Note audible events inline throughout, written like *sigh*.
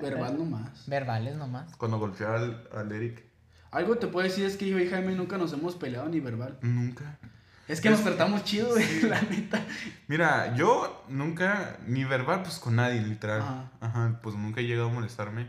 Verbal nomás. Verbales nomás. Cuando golpeaba al, al Eric. Algo te puedo decir es que yo y Jaime nunca nos hemos peleado ni verbal. Nunca. Es que nos tratamos chido, güey, la neta. Mira, yo nunca, ni verbal, pues con nadie, literal. Ajá. Ajá, pues nunca he llegado a molestarme.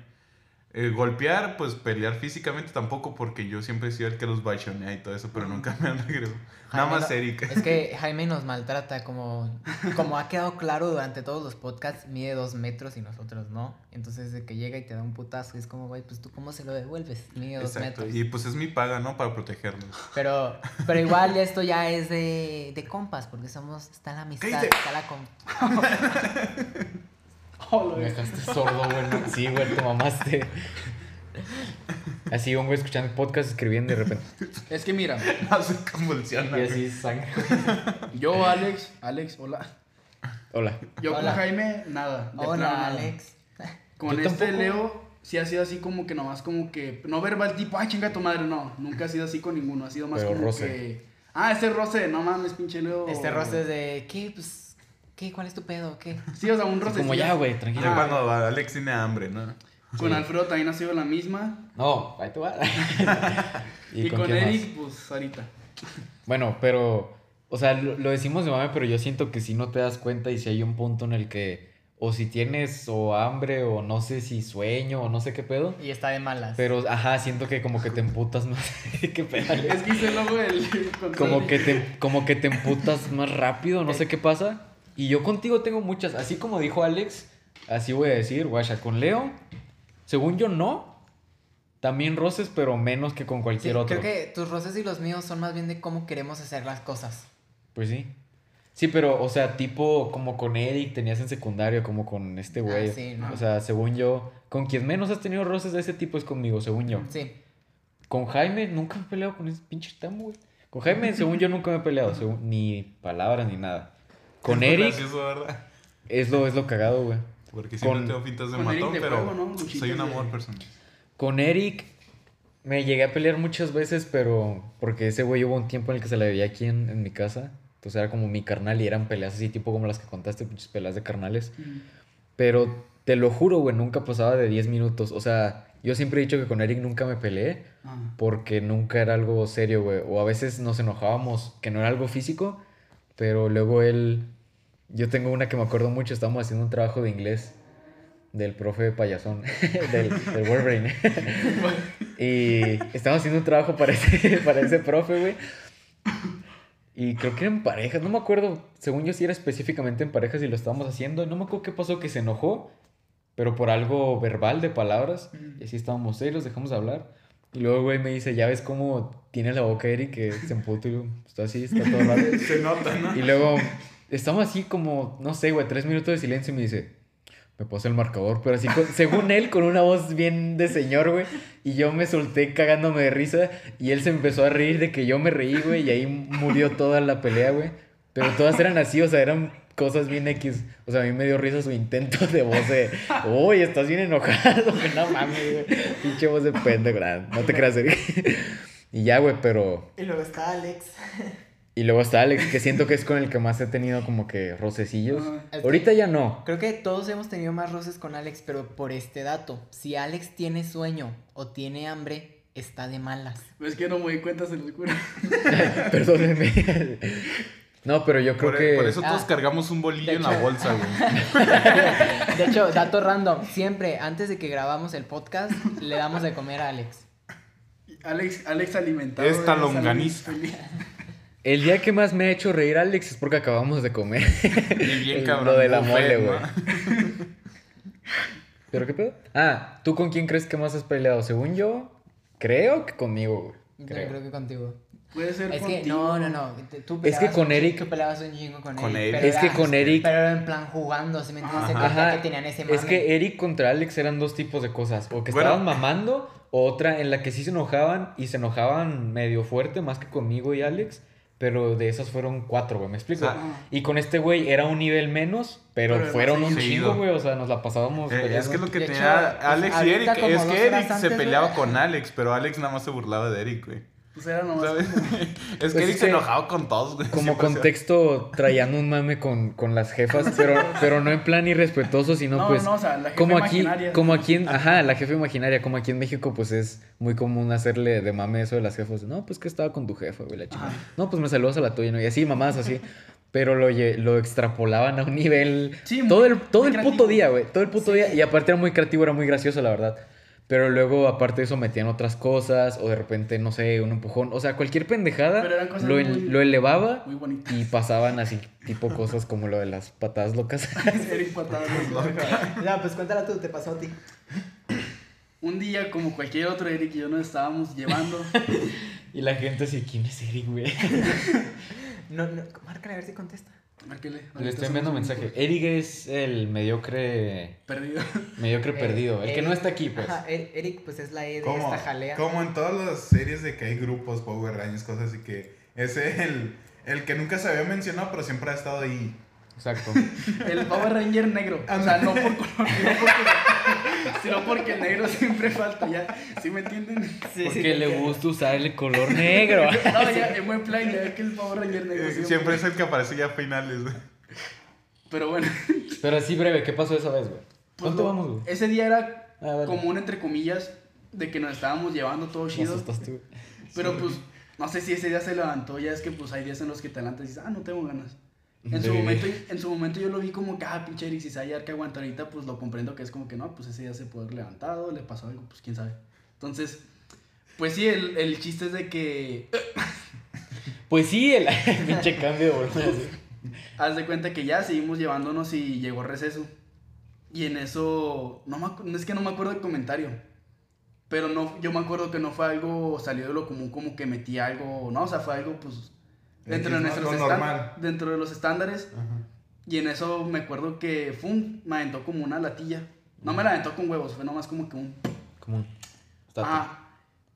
Eh, golpear, pues pelear físicamente tampoco, porque yo siempre he sido el que los bachonea y todo eso, pero nunca me han regresado. Nada más Eric. Es que *laughs* Jaime nos maltrata, como, como ha quedado claro durante todos los podcasts, mide dos metros y nosotros no. Entonces, de que llega y te da un putazo, es como, güey, pues tú, ¿cómo se lo devuelves? Mide dos Exacto. metros. Y pues es mi paga, ¿no? Para protegerlos. Pero, pero igual esto ya es de, de compas, porque somos, está la amistad, está la compa. *laughs* Oh, Me dejaste sordo, güey. Sí, güey, te mamaste. Así un güey escuchando el podcast, escribiendo y de repente. Es que mira, *laughs* No se convulsiona. Y así sangre. yo, Alex, Alex, hola. Hola. Yo Hola. con Jaime, nada. de Hola, nada. Alex. Con Yo este tampoco. Leo, sí ha sido así como que nomás como que. No verbal tipo, ay, chinga tu madre, no. Nunca ha sido así con ninguno. Ha sido más Pero como roce. que. Ah, este roce, no mames, pinche Leo. Este roce es de, ¿qué? Pues, ¿qué? ¿Cuál es tu pedo? ¿Qué? *laughs* Sí, o sea, un roce. Como ya, güey, Ya tranquilo. Ah. cuando Alex tiene hambre, ¿no? Con Sí. Alfredo también ha sido la misma. No, ahí te va. *laughs* Y, con, quién más? Eric, pues ahorita. Bueno, pero, o sea, lo, lo decimos de mame, pero yo siento que si no te das cuenta y si hay un punto en el que, o si tienes o hambre o no sé si sueño o no sé qué pedo, Y está de malas. pero, ajá, siento que como que te emputas más. *laughs* ¿Qué pedo? Es que hice el control. Como que te, como que te emputas más rápido, no sé qué pasa. Y yo contigo tengo muchas, así como dijo Alex, así voy a decir, guacha, con Leo, según yo no, también roces, pero menos que con Sí, cualquier otro. creo que tus roces y los míos son más bien de cómo queremos hacer las cosas. Pues sí. Sí, pero, o sea, tipo como con Eric tenías en secundario, como con este güey. Ah, sí, no. O sea, según yo, con quien menos has tenido roces de ese tipo es conmigo, según yo. Sí. Con Jaime nunca me he peleado con ese pinche tamo, güey. Con Jaime, según yo, nunca me he peleado, según- ni palabras ni nada. Con Es Eric gracioso, ¿verdad? es lo, es lo cagado, güey. Porque siempre Con- tengo pintas de con Eric matón, de pero juego, ¿no? Soy un de- amor personal. Con Eric me llegué a pelear muchas veces, pero porque ese güey hubo un tiempo en el que se la veía aquí en, en mi casa. Entonces era como mi carnal y eran peleas así, tipo como las que contaste, pinches peleas de carnales. Pero te lo juro, güey, nunca pasaba de 10 minutos. O sea, yo siempre he dicho que con Eric nunca me peleé Ah. porque nunca era algo serio, güey. O a veces nos enojábamos, que no era algo físico, pero luego él... Yo tengo una que me acuerdo mucho, estábamos haciendo un trabajo de inglés del profe payasón, *laughs* del, del Wolverine. *laughs* y estábamos haciendo un trabajo para ese, *laughs* para ese profe, güey. Y creo que eran parejas, no me acuerdo, según yo sí era específicamente en parejas y lo estábamos haciendo. No me acuerdo qué pasó, que se enojó, pero por algo verbal de palabras. Y así estábamos serios, dejamos de hablar. Y luego, güey, me dice, ¿ya ves cómo tiene la boca Eric que se emputa y yo, está así, está todo raro? *laughs* Se nota, ¿no? Y luego estamos así como, no sé, güey, tres minutos de silencio y me dice, me pasa el marcador, pero así, con- según él, con una voz bien de señor, güey. Y yo me solté cagándome de risa y él se empezó a reír de que yo me reí, güey, y ahí murió toda la pelea, güey. Pero todas eran así, o sea, eran cosas bien X. O sea, a mí me dio risa su intento de voz de, uy, estás bien enojado, güey, *laughs* no mames, güey. Pinche voz de pendejo, no te creas, Eric. *laughs* Y ya, güey, pero... Y luego está Alex. Y luego está Alex, que siento que es con el que más he tenido como que rocecillos. Que- Ahorita ya no. Creo que todos hemos tenido más roces con Alex, pero por este dato. Si Alex tiene sueño o tiene hambre, está de malas. Es que no me di cuenta, se los juro. *laughs* Perdónenme. No, pero yo creo Por, que. por eso Ah. todos cargamos un bolillo De en la bolsa, güey. *laughs* De hecho, dato random. Siempre, antes de que grabamos el podcast, le damos de comer a Alex. Alex, Alex alimentado. Esta longaniza. El día que más me ha hecho reír Alex es porque acabamos de comer. Y bien *laughs* cabrón. lo de la mole, güey. ¿Pero qué pedo? Ah, ¿tú con quién crees que más has peleado? Según yo, creo que conmigo, güey. Yo creo que contigo. Puede ser Es que, contigo. no, no, no. te- Tú Es que con Eric- Tú peleabas un chingo con, Con Eric. Es que era- con Eric- Pero era en plan jugando, ¿sí me entiendes? Se Ajá. que tenían ese mame. es que Eric contra Alex eran dos tipos de cosas. O que Bueno. estaban mamando, o otra en la que sí se enojaban y se enojaban medio fuerte, más que conmigo y Alex. Pero de esas fueron cuatro, güey, ¿me explico? Ah. Y con este güey era un nivel menos, pero, Pero fueron un chingo, güey. O sea, nos la pasábamos. Eh, es que lo que tenía hecho, Alex y Eric es que Eric se peleaba güey. con Alex, pero Alex nada más se burlaba de Eric, güey. Pues era nomás *laughs* Es Pues que Eric es se enojaba con todos, güey. Como contexto, traían un mame con, con las jefas, pero, pero no en plan irrespetuoso, sino No, pues. no, o sea, la jefa como aquí, imaginaria. como aquí en, ajá, la jefa imaginaria, como aquí en México, pues es muy común hacerle de mame eso de las jefas. No, pues que estaba con tu jefa, güey, la chica. Ajá. No, pues me saludas a la tuya, ¿no? Y así, mamás, así. Pero lo, lo extrapolaban a un nivel. Sí, todo el, todo el puto día, güey. Todo el puto día. Y aparte era muy creativo, era muy gracioso, la verdad. Pero luego, aparte de eso, metían otras cosas. O de repente, no sé, un empujón. O sea, cualquier pendejada lo, muy- lo elevaba Muy y pasaban así, tipo cosas como lo de las patadas locas. *laughs* Eric patadas. *laughs* Ya, pues cuéntala tú, te pasó a ti. Un día, como cualquier otro Eric y yo nos estábamos llevando. *laughs* y la gente así, ¿quién es Eric, güey? No, no, márcale a ver si contesta. Márquele. Le estoy enviando un mensaje. Eric es el mediocre. Perdido. *laughs* Mediocre perdido. El que no está aquí, pues. Ajá, Er- Eric, pues es la E de esta jalea. como en todas las series de que hay grupos, Power Rangers, cosas así que es el, el que nunca se había mencionado, pero siempre ha estado ahí. Exacto. *laughs* El Power Ranger negro. O sea, no por color, sino porque, sino porque el negro siempre falta, ya. ¿Sí me entienden? Sí, Porque sí, le gusta usar el color negro. *laughs* No, ya, en buen plan, ya que el Power Ranger negro Eh, siempre. Siempre es el que aparece ya a finales, güey. Pero bueno. Pero así breve, ¿qué pasó esa vez, güey? pues ¿Cuánto lo- vamos, güey? Ese día era Ah, vale. común, entre comillas, de que nos estábamos llevando todo chido. Pero pues, no sé si ese día se levantó, ya es que pues hay días en los que te levantas y dices, ah, no tengo ganas. En su, momento, en su momento yo lo vi como que, ah, pinche Eric, hallar que aguanta ahorita, pues lo comprendo que es como que no, pues ese día se puede haber levantado, le pasó algo, pues quién sabe. Entonces, pues sí, el, el chiste es de que, *laughs* Pues sí, el *laughs* pinche cambio así. haz de cuenta que ya seguimos llevándonos y llegó receso. Y en eso, no, me es que no me acuerdo del comentario, pero no, yo me acuerdo que no fue algo salió de lo común, como que metí algo, no, o sea, fue algo pues dentro de nuestros normal. dentro de los estándares. Ajá. Y en eso me acuerdo que fum, me aventó como una latilla. No me la aventó con huevos, fue nomás como que un. Como un. Ah.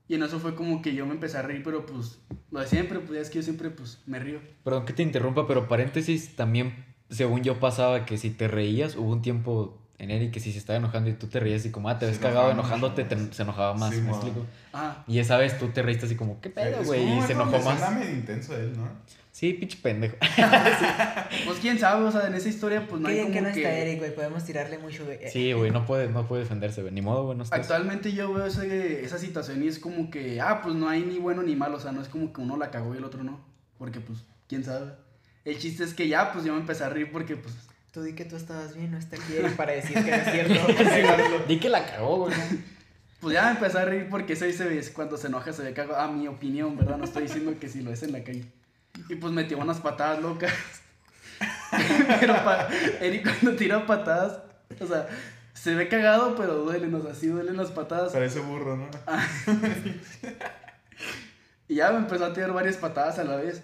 Y en eso fue como que yo me empecé a reír, pero pues lo de siempre, pues ya es que yo siempre pues me río. Perdón que te interrumpa, pero paréntesis, también, según yo pasaba que si te reías, hubo un tiempo en Eric que si se estaba enojando y tú te reías y como, ah, te ves cagado enojaba enojándote, te- se enojaba más, Sí, ¿me mo. explico? Ah. Y esa vez tú te reíste así como, ¿qué pedo, güey? Y se enojó más. medio intenso él, ¿no? Sí, pinche pendejo. *laughs* Pues quién sabe, o sea, en esa historia pues no hay como que no que... está Eric, güey. Podemos tirarle mucho, güey. Sí, güey, no puede, no puede defenderse, güey. Ni modo, güey, no estás. Actualmente yo veo ese- esa situación y es como que, ah, pues no hay ni bueno ni malo, o sea, no es como que uno la cagó y el otro no, porque pues, quién sabe. El chiste es que ya, pues yo me empecé a reír porque pues Tú di que tú estabas bien, no está aquí para decir que no es cierto. *laughs* Di que la cagó, güey. Pues ya me empecé a reír porque ese se ve, cuando se enoja se ve cagado. A mi opinión, ¿verdad? No estoy diciendo que si lo es en la calle. Y pues metió unas patadas locas. *laughs* Pero pa- Eric cuando tira patadas, o sea, se ve cagado, pero duelen, o sea, sí duelen las patadas. Parece burro, ¿no? *laughs* Y ya me empezó a tirar varias patadas a la vez.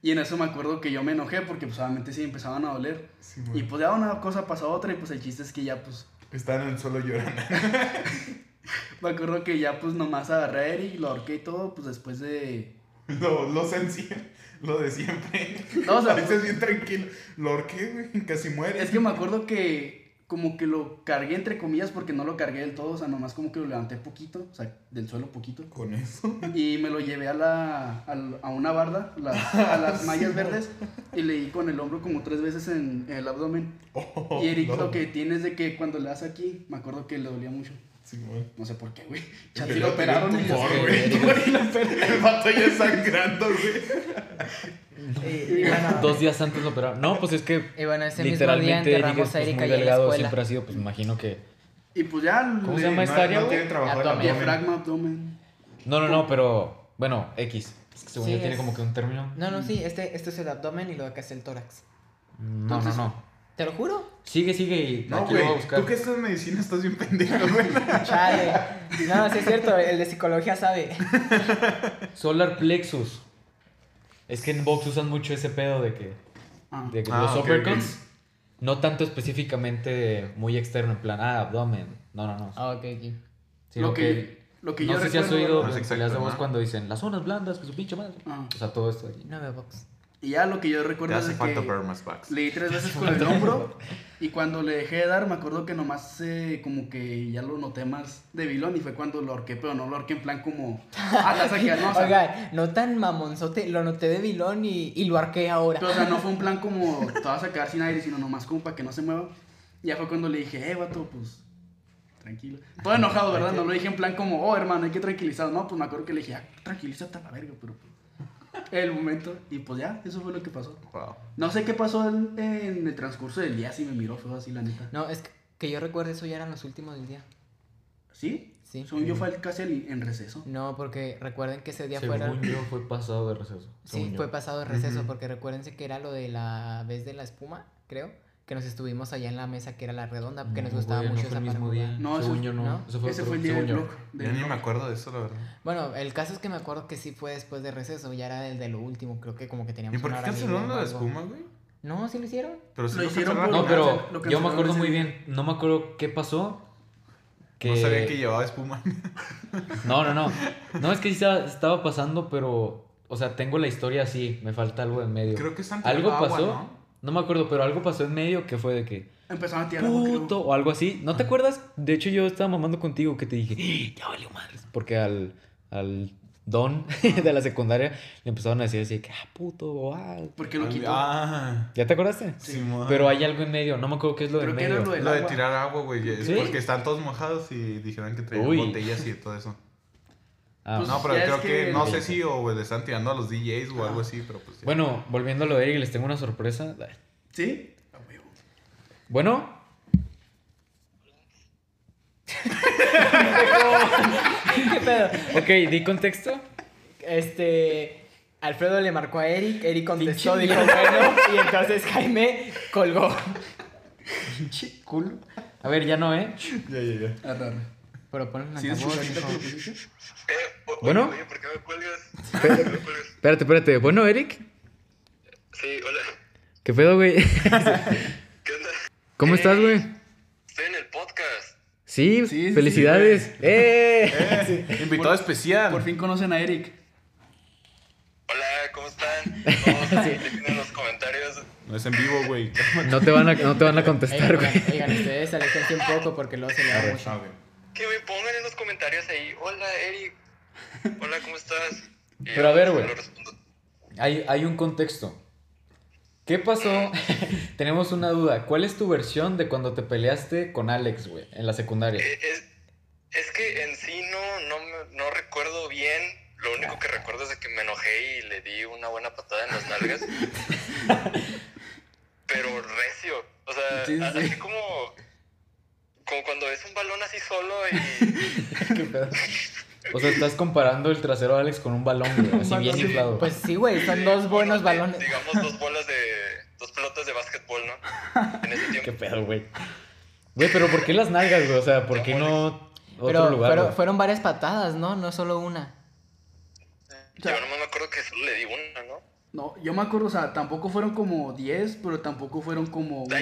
Y en eso me acuerdo que yo me enojé porque pues obviamente sí empezaban a doler. Sí, Y pues ya una cosa pasó a otra y pues el chiste es que ya pues Está en el suelo llorando. *laughs* me acuerdo que ya pues nomás agarré a Eric, lo ahorqué y todo, pues después de... Lo, lo sencillo, lo de siempre. No, o sea, *laughs* Pareces bien tranquilo. Lo horqué, güey, casi muere. Es que me acuerdo que como que lo cargué entre comillas porque no lo cargué del todo, o sea, nomás como que lo levanté poquito, o sea, del suelo poquito. Con eso. Y me lo llevé a, la, al- a una barda, la- a las *laughs* mallas verdes, y le di con el hombro como tres veces en, en el abdomen. Oh, y Eric no. lo que tiene es de que cuando le das aquí, me acuerdo que le dolía mucho. Sí, güey. No sé por qué, güey. *laughs* Le lo operaron y tumor, ya güey. *laughs* sí, lo operaron. El vato ya sangrando, güey. Y, y bueno, Dos días antes lo operaron. No, pues es que y bueno, ese mismo día literalmente Eric es enterramos a pues, Eric muy ahí en la delgado, siempre ha sido, pues imagino que... Y pues ya ¿Cómo le- se llama esta área, no, tiene trabajo Abdomen. Diafragma, abdomen. No, no, no, pero bueno, X. Es que según Sí, yo tiene es- como que un término. No, no, sí, este, este es el abdomen y lo de acá es el tórax. No, Entonces- no, no. ¿Te lo juro? Sigue, sigue y No, aquí güey. lo voy a buscar. Tú que estás en medicina estás bien pendejo, güey. *laughs* Chale. No, sí es cierto, el de psicología sabe. Solar plexus. Es que en box usan mucho ese pedo de que, Ah. de que Ah, los ok, uppercuts, no tanto específicamente muy externo, en plan, ah, abdomen. No, no, no. Ah, ok, ok. Sino Lo que, lo que no yo sé si has oído ¿verdad? No es en peleas de ¿no? cuando dicen las zonas blandas, que su pinche madre. Ah. O sea, todo esto allí. No veo box. Y ya lo que yo recuerdo hace es falta que más backs. le di tres veces *laughs* con el hombro. *laughs* Y cuando le dejé de dar, me acuerdo que nomás eh, como que ya lo noté más debilón. Y fue cuando lo ahorqué, pero no lo ahorqué en plan como. Ah, no, o sea, Oiga, no tan mamonzote, lo noté de vilón y, y lo arqué ahora. Pero, o sea, no fue un plan como *laughs* te vas a quedar sin aire, sino nomás como para que no se mueva. Y ya fue cuando le dije, eh, vato, pues, tranquilo. Todo enojado, ¿verdad? No lo dije en plan como, oh, hermano, hay que tranquilizar. No, pues me acuerdo que le dije, ah, tranquilízate a la verga, pero pues, el momento. Y pues ya, eso fue lo que pasó. Wow. No sé qué pasó en, en el transcurso del día, si me miró feo así, la neta. No, es que, que yo recuerdo eso ya eran los últimos del día. ¿Sí? Sí. Según yo fue casi en receso. No, porque recuerden que ese día Según fuera... yo fue pasado de receso. Sí, yo. fue pasado de receso, porque recuérdense que era lo de la vez de la espuma, creo, que nos estuvimos allá en la mesa que era la redonda, que nos No, gustaba güey, no mucho fue esa el mismo día. No, según yo no. ¿no? Eso fue Ese otro- fue el día del yo. blog. Yo del ni me acuerdo de eso, la verdad. Bueno, el caso es que me acuerdo que sí fue después de receso, ya era el de lo último, creo que como que teníamos ¿Y por qué cancelaron la espuma, güey? No, sí lo hicieron. Pero sí Lo lo hicieron cancelaron. No, por- pero Lo yo me acuerdo muy bien. No me acuerdo qué pasó. Que... No sabía que llevaba espuma. No, no, no. No, es que sí estaba, estaba pasando, pero. O sea, tengo la historia así. Me falta algo en medio. Creo que es Algo agua, pasó. ¿no? ¿No? me acuerdo, pero algo pasó en medio que fue de que. Empezaron a tirar. Puto, o algo así. ¿No te acuerdas? De hecho, yo estaba mamando contigo que te dije, "¡Ah, ya valió madres. Porque al, al don *laughs* de la secundaria le empezaron a decir así, que, ah, puto, o ah. ¿Por qué lo quitó? Ah, ¿Ya te acordaste? Simón. Pero hay algo en medio. No me acuerdo qué es lo de Creo que era medio. lo de- Lo de agua. tirar agua, güey. Es ¿Sí? porque están todos mojados y dijeron que traían Uy. botellas y todo eso. Ah, Pues, No, pero creo que, que- no sé si o le están tirando a los DJs o algo así, pero pues ya. Bueno, volviendo a lo de Eric, les tengo una sorpresa. ¿Sí? Bueno. ¿Qué pedo? Ok, di contexto. Este. Alfredo le marcó a Eric, Eric contestó, dijo bueno, y entonces Jaime colgó. Pinche culo. A ver, ya no, ¿eh? Ya, ya, ya. Arre, Pero ponle una ¿Sí es voz, chulita hijo. que lo pusiste? Eh, Bueno. Oye, ¿por qué me cuelgas? *laughs* ¿Por? Espérate, espérate. Bueno, Eric. Sí, hola. ¿Qué pedo, güey? *laughs* ¿Qué onda? ¿Cómo estás, güey? Estoy en el podcast. Sí, Sí, sí, felicidades. ¡Eh! Invitado especial. Por fin conocen a Eric. Hola, ¿cómo están? Todos dejen en los comentarios. No es en vivo, güey. No te van a, no te van a contestar, oigan, güey. oigan, ustedes aléjense un poco porque luego se le da mucho. Que me pongan en los comentarios ahí. Hola, Eric. Hola, ¿cómo estás? Y Pero a ver, güey. Hay, hay un contexto. ¿Qué pasó? *laughs* Tenemos una duda. ¿Cuál es tu versión de cuando te peleaste con Alex, güey, en la secundaria? Eh, Es, es que en sí no, no, no recuerdo bien. Lo único que recuerdo es de que me enojé y le di una buena patada en las nalgas. *laughs* Pero recio. O sea, Sí, sí. así como, como cuando ves un balón así solo y... *laughs* ¿Qué pedo? O sea, estás comparando el trasero de Alex con un balón, güey, así bien inflado. Pues sí, güey, son dos buenos balones. Digamos dos bolas de... Dos pelotas de básquetbol, ¿no? En ese *laughs* ¿Qué tiempo. pedo, güey? Güey, pero ¿por qué las nalgas, güey? O sea, ¿por qué no otro Pero lugar? fueron, güey? fueron varias patadas, ¿no? No solo una. Yo nomás me acuerdo que solo le di una, ¿no? No, yo me acuerdo, o sea, tampoco fueron como 10, pero tampoco fueron como unas.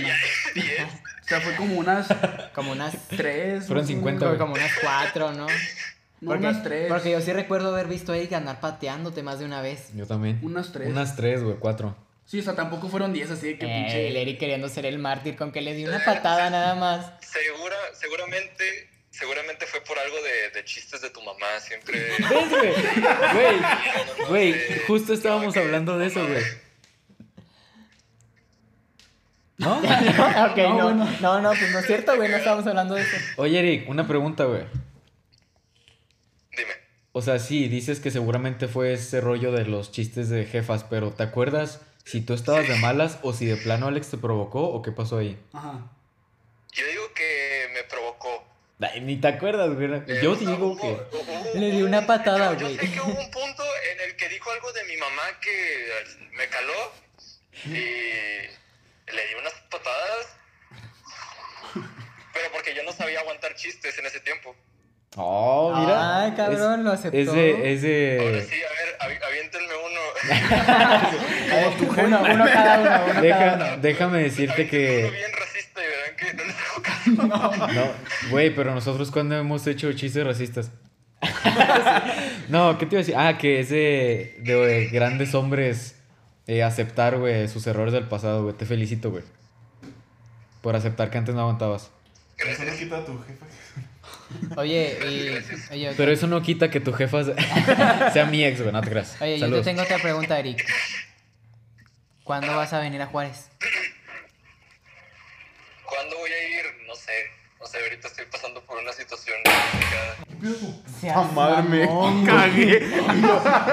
diez. O sea, fue como unas *laughs* Como unas. 3. Fueron 50, Como, unas cuatro, ¿no? No, Porque, unas 3. porque yo sí recuerdo haber visto a Eric andar pateándote más de una vez. Yo también. Unas tres. Unas tres, güey, cuatro. Sí, o sea, tampoco fueron 10, así de que Eh, pinche. el Eric queriendo ser el mártir con que le dio una *laughs* patada nada más. Segura, seguramente, seguramente fue por algo de, de chistes de tu mamá, siempre. *laughs* ¿Ves, güey? Güey, güey, justo estábamos hablando de eso, güey. ¿No? *laughs* ok, No, no, bueno. no, no, pues no es cierto, güey, no estábamos hablando de eso. Oye, Eric, una pregunta, güey. Dime. O sea, sí, dices que seguramente fue ese rollo de los chistes de jefas, pero ¿te acuerdas si tú estabas de malas o si de plano Alex te provocó o qué pasó ahí? Ajá. Yo digo que me provocó. Ay, ni te acuerdas, güey. Eh, Yo o sea, digo hubo- que... hubo- Le di una patada, yo- güey. Yo sé que hubo un punto en el que dijo algo de mi mamá que me caló y le di unas patadas. Pero porque yo no sabía aguantar chistes en ese tiempo. Oh, mira. Ay, cabrón, lo aceptó. Es de... Es Ahora de... sí, a ver, avi- aviéntenme uno. *laughs* Eh, uno, uno cada uno, uno cada uno. déjame decirte Aviéntenme uno que... bien que no les hago caso. *laughs* No, güey, pero nosotros cuando hemos hecho chistes racistas. *laughs* no, ¿qué te iba a decir? Ah, que es de, de grandes hombres eh, aceptar, güey, sus errores del pasado, güey. Te felicito, güey. Por aceptar que antes no aguantabas. Eso no quita a tu jefa. Oye, y, *laughs* oye, Pero eso no quita que tu jefa se- sea mi ex, güey. No te creas. oye, yo te Saludos. tengo otra pregunta, Eric. ¿Cuándo vas a venir a Juárez? ¿Cuándo voy a ir? No sé. No sé, ahorita estoy pasando por una situación complicada. Seas ¡A madre, me cagué!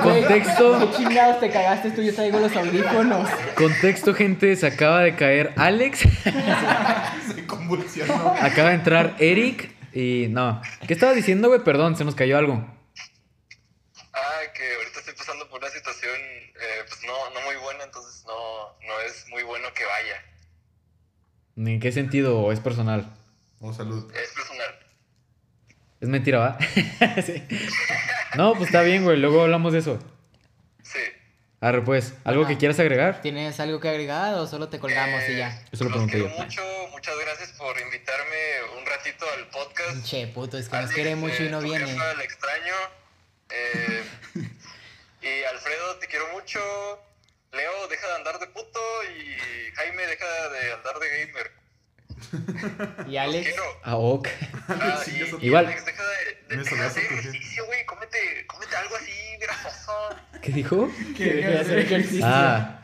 Contexto. ¿Qué chingados te cagaste tú? Yo traigo los audífonos. Contexto, gente. Se acaba de caer Alex. *laughs* Se convulsionó. Acaba de entrar Eric. Y no. ¿Qué estabas diciendo, güey? Perdón, se nos cayó algo. Ah, que ahorita estoy pasando por una situación, eh, pues no, no muy buena, entonces no, no es muy bueno que vaya. ¿En qué sentido? ¿O es personal? Oh, salud. Es personal. Es mentira, ¿va? *laughs* Sí. *laughs* No, pues está bien, güey. Luego hablamos de eso. Sí. Arre, pues. ¿Algo que quieras agregar? ¿Tienes algo que agregar o solo te colgamos y ya? Eso lo pregunté quiero yo. mucho, muchas gracias por invitarme un ratito al podcast. Che, puto, es que nos quiere mucho y eh, no tu viene. jefa, extraño. Eh, *laughs* y Alfredo, te quiero mucho. Leo, deja de andar de puto. Y Jaime, deja de andar de gamer. *laughs* Y Alex, quiero. Ah, ok. Ah, *laughs* Sí, y, eso- y Igual. Alex, deja de, de, deja de hacer ejercicio, güey. Cómete, cómete algo así grasoso. ¿Qué dijo? que deje de hacer ejercicio. Ah,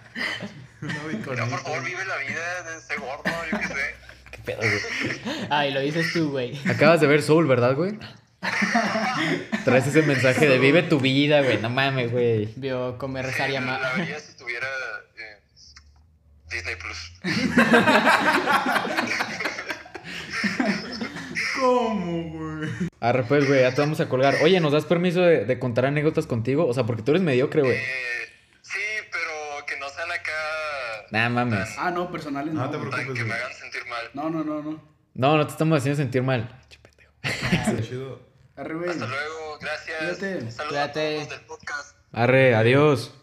No, por favor, vive la vida de ese gordo, yo qué sé. *laughs* qué pedo, güey. Ay, lo dices tú, güey. Acabas de ver Soul, ¿verdad, güey? *laughs* Traes ese mensaje de vive tu vida, güey. No mames, güey. Vio comer, rezar y La vería si tuviera eh, Disney Plus. *laughs* ¿Cómo, güey? Arre, pues, güey, ya te vamos a colgar. Oye, ¿nos das permiso de, de contar anécdotas contigo? O sea, porque tú eres mediocre, güey. Eh, sí, pero que no sean acá. Nah, mames. Ah, no, personales No no. te preocupes. que me hagan sentir mal. No, no, no, no. No, no te estamos haciendo sentir mal. Pendejo. *laughs* Está chido. Arre, güey. Hasta luego, gracias. Cuídate. Saludos Cuídate. a todos del podcast. Arre, adiós.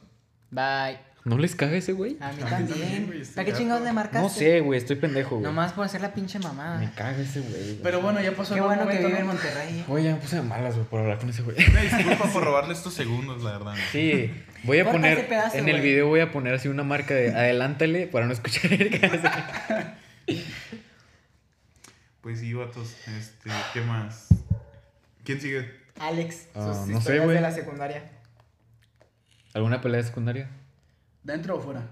Bye. ¿No les caga ese, güey? A mí también, *laughs* güey, ¿Para qué chingados le marcaste? No sé, güey, estoy pendejo, güey. Nomás por hacer la pinche mamada. Me caga ese, güey. Pero bueno, ya pasó Qué el bueno que momento, vive en. Monterrey. Oye, ya me puse de malas, güey, por hablar con ese güey. Una disculpa por *laughs* robarle estos segundos, la verdad. Sí, voy a Corta poner, ese pedazo, en el güey. video voy a poner así una marca de adelántale para no escuchar Erika. *laughs* Pues sí, vatos. Este, ¿qué más? ¿Quién sigue? Alex, Ah, sus no sé, historias güey. de la secundaria. ¿Alguna pelea de secundaria? ¿Dentro o fuera?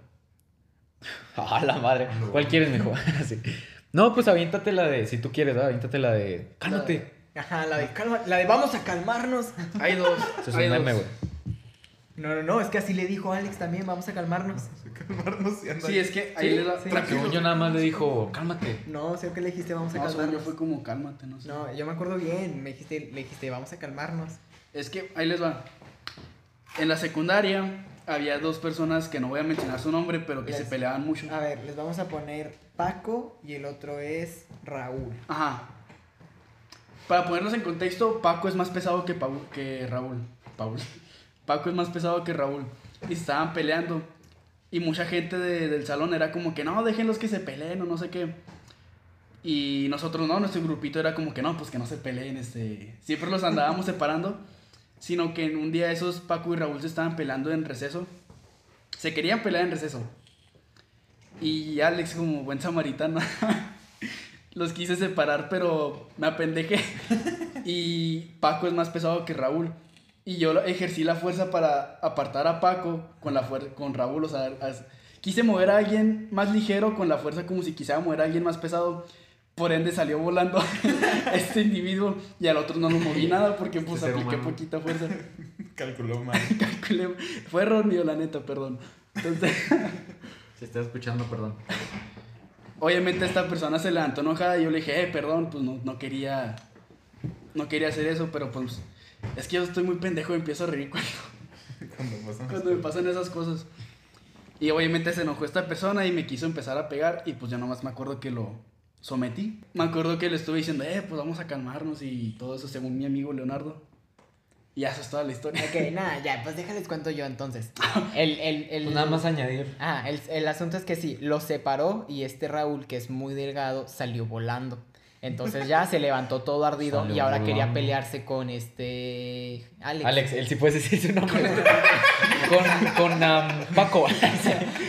*laughs* Ah, la madre. ¿Cuál quieres, mijo? Así. *laughs* No, pues aviéntate la de, si tú quieres, ¿verdad? aviéntate la de. Cálmate. Ajá, la de calma, la de vamos a calmarnos. Hay dos. Eso *laughs* es hay un dos. meme, güey. No, no, no, es que así le dijo Alex también, vamos a calmarnos. *laughs* Calmarnos y andar. Sí, es que ahí Sí, le da. sí. tranquilo. Yo nada más le dijo, cálmate. No, sé que le dijiste vamos a No, según yo calmarnos. fue como cálmate, no sé. No, yo me acuerdo bien, me dijiste, le dijiste vamos a calmarnos. Es que ahí les va. En la secundaria había dos personas que no voy a mencionar su nombre, pero que Les- se peleaban mucho. A ver, les vamos a poner Paco y el otro es Raúl. Ajá. Para ponerlos en contexto, Paco es más pesado que, Paul, que Raúl. Paul. Paco es más pesado que Raúl. Y estaban peleando. Y mucha gente de- del salón era como que no, déjenlos que se peleen o no sé qué. Y nosotros no, nuestro grupito era como que no, pues que no se peleen. Este... Siempre los andábamos separando. Sino que en un día esos Paco y Raúl se estaban peleando en receso. Se querían pelear en receso. Y Alex, como buen samaritano, *laughs* los quise separar, pero me apendejé. *laughs* Y Paco es más pesado que Raúl. Y yo ejercí la fuerza para apartar a Paco con, la fuer- con Raúl. O sea, quise mover a alguien más ligero con la fuerza como si quisiera mover a alguien más pesado. Por ende salió volando *laughs* este individuo y al otro no lo moví nada porque pues ser apliqué humano. poquita fuerza. *laughs* Calculó mal. *laughs* Calculé. Fue error mío, la neta, perdón. Entonces... Si estás escuchando, perdón. Obviamente esta persona se levantó enojada y yo le dije, eh, perdón, pues no, no quería, no quería hacer eso, pero pues es que yo estoy muy pendejo y empiezo a reír cuando, *laughs* Cuando pasan cuando me pasan esas cosas. Y obviamente se enojó esta persona y me quiso empezar a pegar y pues yo nomás me acuerdo que lo sometí. Me acuerdo que le estuve diciendo, eh, pues vamos a calmarnos y todo eso según mi amigo Leonardo. Y eso es toda la historia. Ok, *laughs* nada, ya, pues déjales cuento yo entonces. *laughs* El, el, el, Pues nada más añadir. Ah, el, el asunto es que sí, lo separó y este Raúl, que es muy delgado, salió volando. Entonces ya se levantó todo ardido y ahora quería pelearse con este Alex. Alex, él sí puedes decir su nombre. con con am, Paco.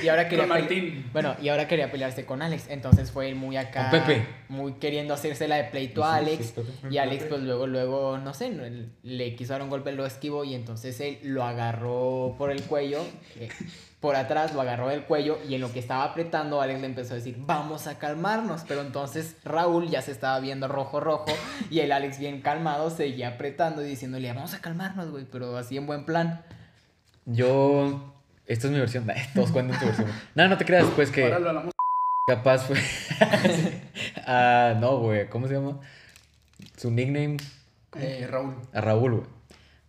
Y ahora quería Con Martín. Bueno, y ahora quería pelearse con Alex. Entonces fue él muy acá. Con Pepe. Muy queriendo hacerse la de pleito a Alex. sí, Pepe. Y Alex, pues luego, luego, no sé, le quiso dar un golpe, lo esquivó y entonces él lo agarró por el cuello, eh, por atrás, lo agarró del cuello y en lo que estaba apretando, Alex le empezó a decir, vamos a calmarnos. Pero entonces Raúl ya se estaba viendo rojo, rojo y el Alex, bien calmado, seguía apretando y diciéndole, vamos a calmarnos, güey, pero así en buen plan. Yo. Esta es mi versión. Todos cuentan tu versión. No, no te creas, pues que. Hablamos. Capaz fue. *laughs* ah, no, güey. ¿Cómo se llama? Su nickname. Eh, Raúl. A Raúl, güey.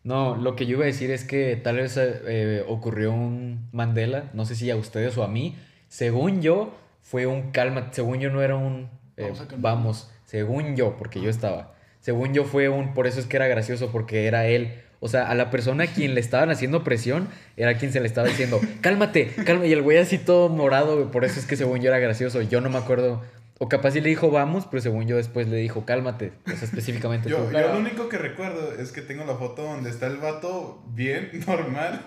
No, lo que yo iba a decir es que tal vez eh, ocurrió un Mandela, no sé si a ustedes o a mí. Según yo, fue un calma. Según yo, no era un. eh, Vamos vamos, según yo, porque yo estaba. Según yo, fue un. Por eso es que era gracioso, porque era él. O sea, a la persona a quien le estaban haciendo presión, era quien se le estaba diciendo, cálmate, cálmate. Y el güey así todo morado. Por eso es que según yo era gracioso. Yo no me acuerdo. O capaz sí le dijo vamos, pero según yo después le dijo cálmate. O sea, específicamente Yo, tú. yo lo único que recuerdo es que tengo la foto donde está el vato bien, *laughs* normal.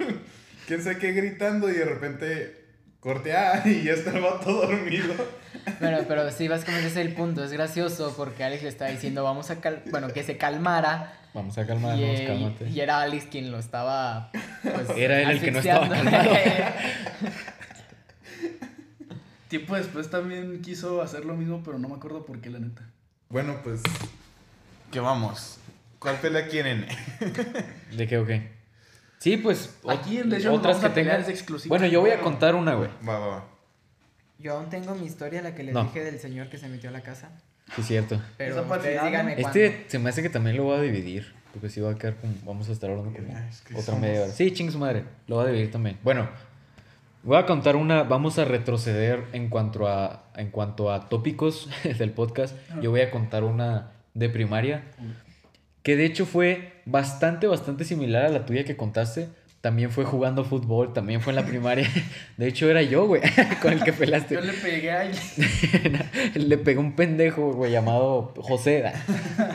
Quién sabe qué gritando y de repente corte ah, *laughs* y ya está el vato dormido. Bueno, pero sí, básicamente ese es el punto. Es gracioso porque Alex le está diciendo, vamos a cal bueno, que se calmara. Vamos a calmarnos, y, cálmate. y era Alex quien lo estaba. pues, Era él el que no estaba calmado. *laughs* Tiempo después también quiso hacer lo mismo, pero no me acuerdo por qué, la neta. Bueno, pues. ¿Qué vamos? ¿Cuál pelea quieren? *laughs* ¿De qué o qué? Sí, pues. Aquí en Show otras vamos a que pelear tengan. es exclusivo. Bueno, yo voy a contar una, güey. Va, va, va. Yo aún tengo mi historia, la que les No. dije del señor que se metió a la casa. Sí, cierto. Pero ustedes díganme ¿no? cuándo. Este se me hace que también lo voy a dividir. Porque sí va a quedar como. Vamos a estar hablando como. Mira, es que otra somos- media hora. Sí, ching su madre. Lo voy a dividir también. Bueno, voy a contar una. Vamos a retroceder en cuanto a, en cuanto a tópicos *laughs* del podcast. Yo voy a contar una de primaria. Que de hecho fue bastante, bastante similar a la tuya que contaste. También fue jugando fútbol, también fue en la primaria. *laughs* De hecho, era yo, güey, *laughs* con el que pelaste. Yo le pegué a alguien. Le pegó un pendejo, güey, llamado José.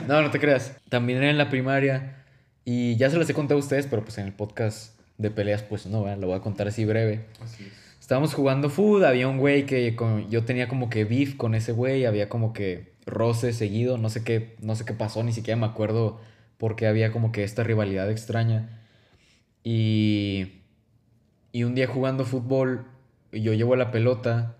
No, no te creas. También era en la primaria. Y ya se las he contado a ustedes, pero pues en el podcast de peleas, pues no, ¿verdad? lo voy a contar así breve. Así es. Estábamos jugando food, había un güey que con- yo tenía como que beef con ese güey, había como que roce seguido, no sé qué, no sé qué pasó, ni siquiera me acuerdo porque había como que esta rivalidad extraña. Y, y un día jugando fútbol, yo llevo la pelota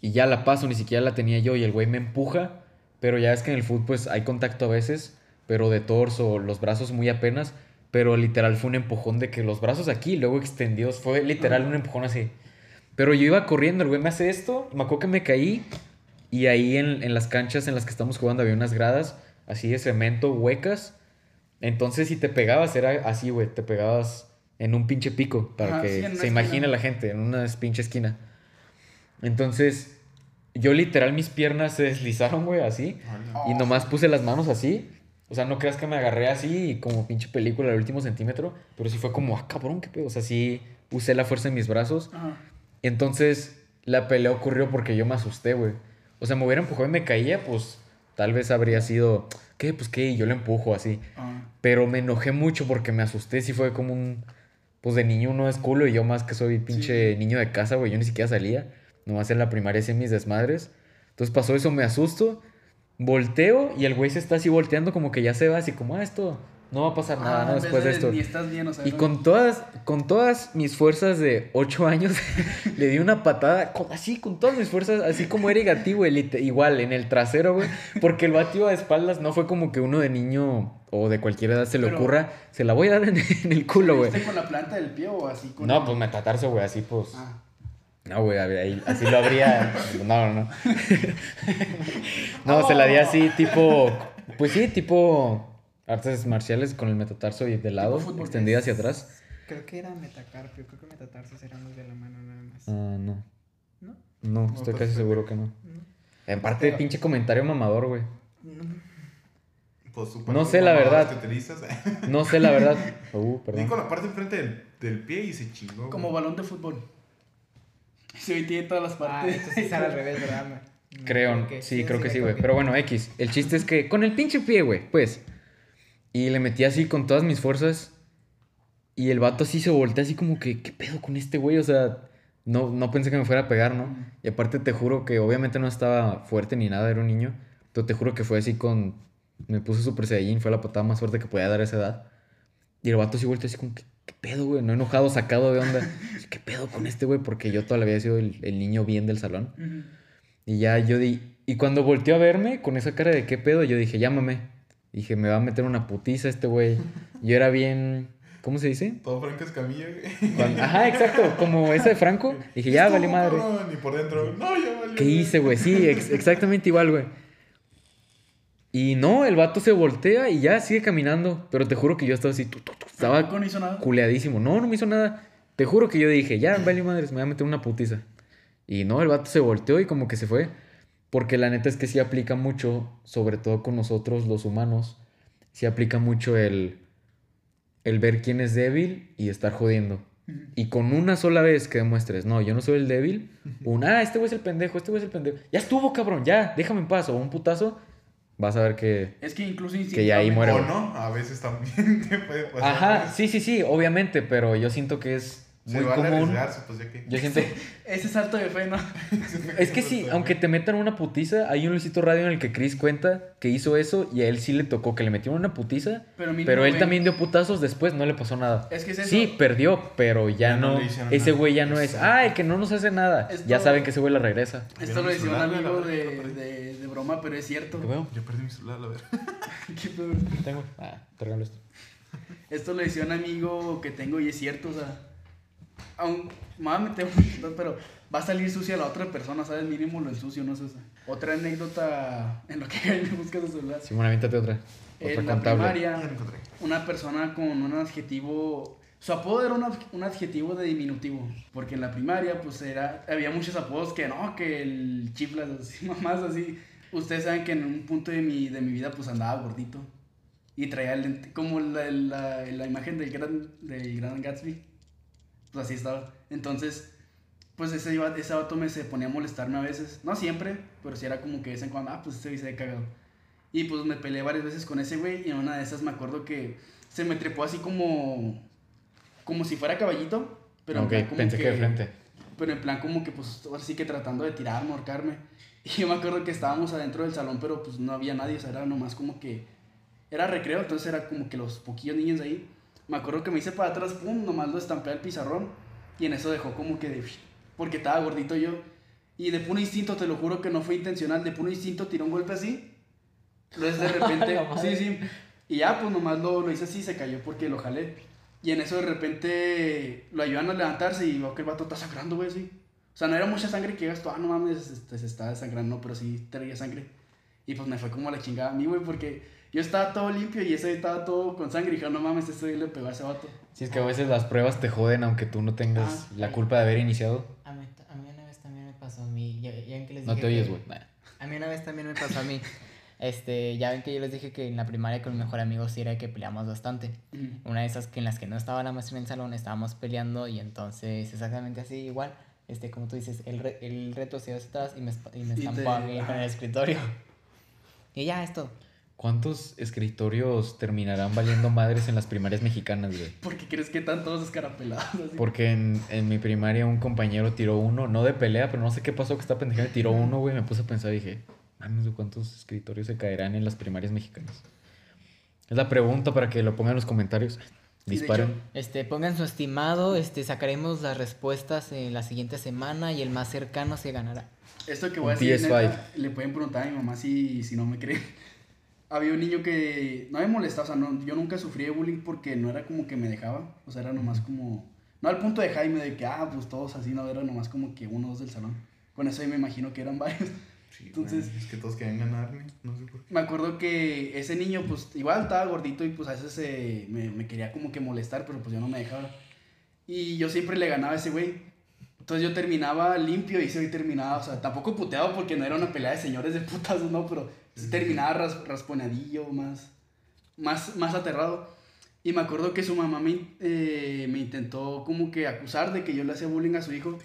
y ya la paso, ni siquiera la tenía yo y el güey me empuja, pero ya es que en el fútbol pues hay contacto a veces, pero de torso, los brazos muy apenas, pero literal fue un empujón de que los brazos aquí, luego extendidos, fue literal un empujón así. Pero yo iba corriendo, el güey me hace esto, me acuerdo que me caí y ahí en, en las canchas en las que estamos jugando había unas gradas así de cemento, huecas. Entonces si te pegabas era así, güey, te pegabas en un pinche pico para Ajá, que sí, se imagine la gente, en una pinche esquina. Entonces yo literal mis piernas se deslizaron, güey, así. Y nomás puse las manos así. O sea, no creas que me agarré así como pinche película del último centímetro. Pero sí fue como, ah, cabrón, qué pedo. O sea, sí usé la fuerza en mis brazos. Ajá. Entonces, la pelea ocurrió porque yo me asusté, güey. O sea, me hubiera empujado y me caía, pues tal vez habría sido, ¿qué? Pues qué, y yo le empujo así. Pero me enojé mucho porque me asusté. Sí fue como un, pues de niño uno es culo y yo más que soy pinche niño de casa, güey. Yo ni siquiera salía. Nomás en la primaria hacía mis desmadres. Entonces pasó eso, me asusto, volteo y el güey se está así volteando como que ya se va, así como, ah, esto no va a pasar nada, Ah, ¿no? Después de esto. Ni estás bien, o sea. Y no- con todas, con todas mis fuerzas de 8 *laughs* años, le di una patada, con- así, con todas mis fuerzas, así como Eric Gatti, güey, igual, en el trasero, güey. Porque el batido de espaldas no fue como que uno de niño o de cualquier edad se le Pero- ocurra, se la voy a dar en, en el culo, güey. ¿Viste con la planta del pie o así? Con No, pues metatarse, güey, así pues. Ah. No, güey, a ver, ahí- así lo habría. No, *laughs* no, no. No, se la di así, tipo. Pues sí, tipo. Artes marciales con el metatarso y de lado, extendida hacia atrás. Creo que era metacarpio, creo que metatarsos eran los de la mano nada más. Ah, no. ¿No? No, estoy casi seguro que no. No. En parte, Pero- pinche comentario mamador, güey. Pues, No sé la verdad. Que utilizas. No sé la verdad. *laughs* Uh, Di perdón. con la parte enfrente del, del pie y se chingó. Como güey. balón de fútbol. *laughs* Sí, tiene todas las Ah, partes. entonces era al revés, ¿verdad? *laughs* Creo, sí, creo que sí, güey. Pero bueno, X. El chiste es que con el pinche pie, güey, pues. Y le metí así con todas mis fuerzas. Y el vato así se voltea así como que, ¿qué pedo con este güey? O sea, no, no pensé que me fuera a pegar, ¿no? Y aparte te juro que obviamente no estaba fuerte ni nada, era un niño. Pero te juro que fue así con... Me puse super saiyajin, fue la patada más fuerte que podía dar a esa edad. Y el vato así volteó así como, ¿qué, qué pedo, güey? No enojado, sacado de onda. *laughs* ¿Qué pedo con este güey? Porque yo todavía había sido el, el niño bien del salón. Y ya yo di. Y cuando volteó a verme con esa cara de qué pedo, yo dije, llámame. Dije, me va a meter una putiza este güey. Yo era bien. ¿Cómo se dice? Todo Franco Escamilla, güey. Cuando- Ajá, exacto. Como esa de Franco. Dije, ya, vale madre. Y por dentro, no, ya vale. ¿Qué hice, güey? Sí, ex- exactamente igual, güey. Y no, el vato se voltea y ya sigue caminando. Pero te juro que yo estaba así. tu, tu, tu, estaba no hizo nada. culeadísimo. No, no me hizo nada. Te juro que yo dije, ya, vale *laughs* madres, me voy a meter una putiza. Y no, el vato se volteó y como que se fue. Porque la neta es que sí aplica mucho, sobre todo con nosotros los humanos, sí aplica mucho el, el ver quién es débil y estar jodiendo. Y con una sola vez que demuestres, no, yo no soy el débil, un, ah, este güey es el pendejo, este güey es el pendejo, ya estuvo, cabrón, ya, déjame en paz, o un putazo, vas a ver que... Es que incluso Que ya ahí muere, O no, a veces también *laughs* te puede pasar. Ajá, sí, sí, sí, obviamente, pero yo siento que es muy común. arriesgarse, pues ya que. Yo siento... *laughs* Ese salto de fe, ¿no? *laughs* Es que sí, aunque te metan una putiza, hay un Luisito Radio en el que Chris cuenta que hizo eso y a él sí le tocó que le metieron una putiza, Pero, él también dio putazos después, no le pasó nada. Es que es eso. Sí, perdió, pero ya, Ya no ese nada. güey ya no es. Exacto. Ah, el que no nos hace nada. Esto- Ya saben que ese güey la regresa. Esto lo decía un amigo de, de, de broma, pero es cierto. ¿Qué veo? Yo perdí mi celular, a ver. *laughs* ¿Qué pedo? Tengo. Ah, te regalo esto. Esto lo decía un amigo que tengo y es cierto, o sea. Aún, me voy a meter un pero va a salir sucia la otra persona, ¿sabes? Mínimo lo ensucio, no sé. sea. Otra anécdota en lo que me busca su celular. Simón, aviéntate otra. Otra En la contable. primaria, lo encontré. una persona con un adjetivo. Su apodo era un, un adjetivo de diminutivo. Porque en la primaria, pues era. Había muchos apodos que no, que el chiflas, así, *laughs* mamás así. Ustedes saben que en un punto de mi, de mi vida, pues andaba gordito. Y traía el lente- como la, la, la imagen del gran, del gran Gatsby. Pues así estaba. Entonces, pues ese, iba- ese vato me se ponía a molestarme a veces. No siempre, pero sí era como que de vez en cuando, ah, pues ese se ve cagado. Y pues me peleé varias veces con ese güey y en una de esas me acuerdo que se me trepó así como como si fuera caballito, pero en ok, plan como pensé que, de frente. pero en plan como que pues ahora sí que tratando de tirarme, ahorcarme. *laughs* Y yo me acuerdo que estábamos adentro del salón, pero pues no había nadie, o sea, era nomás como que era recreo, entonces era como que los poquillos niños ahí. Me acuerdo que me hice para atrás, pum, nomás lo estampé al pizarrón y en eso dejó como que de porque estaba gordito yo. Y de puro instinto, te lo juro que no fue intencional, de puro instinto tiró un golpe así. Entonces de *laughs* repente, sí, sí. Y ya, pues nomás lo, lo hice así, se cayó porque lo jalé. Y en eso de repente lo ayudan a levantarse y veo que el vato está sangrando, güey, así. O sea, no era mucha sangre que digas tú, ah, no mames, este, se está desangrando, pero sí traía sangre. Y pues me fue como la chingada a mí, güey, porque yo estaba todo limpio y ese estaba todo con sangre. Y dije, no mames, este le pegó a ese vato. Sí, es que a veces las pruebas te joden aunque tú no tengas Ah. la culpa de haber iniciado. A mí, a mí una vez también me pasó a mí. Ya, ya ven que les No dije te oyes, que- güey. Nah. A mí una vez también me pasó a mí. Este, ya ven que yo les dije que en la primaria con mi mejor amigo sí era que peleamos bastante. Una de esas que en las que no estaba la maestra en el salón estábamos peleando y entonces exactamente así igual. Este, como tú dices, él, re- él retrocedió hacia atrás y me, y me Y estampó te- a mí ajá. el escritorio. Y ya, es todo. ¿Cuántos escritorios terminarán valiendo madres en las primarias mexicanas, güey? ¿Por qué crees que están todos escarapelados? Así? Porque en, en mi primaria un compañero tiró uno, no de pelea, pero no sé qué pasó que esta pendejada tiró uno, güey. Me puse a pensar y dije, mames, ¿cuántos escritorios se caerán en las primarias mexicanas? Es la pregunta para que lo pongan en los comentarios. Disparen. hecho, Este, pongan su estimado, este, sacaremos las respuestas en la siguiente semana y el más cercano se ganará. Esto que voy a decir, PS5. neta, le pueden preguntar a mi mamá si, si no me cree. Había un niño que no me molestaba, o sea, no, yo nunca sufrí de bullying porque no era como que me dejaba, o sea, era nomás como, no al punto de Jaime de que, ah, pues todos así, no, era nomás como que uno o dos del salón. Con eso ahí me imagino que eran *laughs* varios. Sí, Entonces- es que todos querían ganarme, no sé por qué. Me acuerdo que ese niño, pues, igual estaba gordito y pues a veces eh, me, me quería como que molestar, pero pues yo no me dejaba. Y yo siempre le ganaba a ese güey. Entonces yo terminaba limpio y ese güey terminaba, o sea, tampoco puteado porque no era una pelea de señores de putas, ¿no? Pero sí terminaba ras- rasponadillo, más, más, más aterrado. Y me acuerdo que su mamá me, eh, me intentó como que acusar de que yo le hacía bullying a su hijo.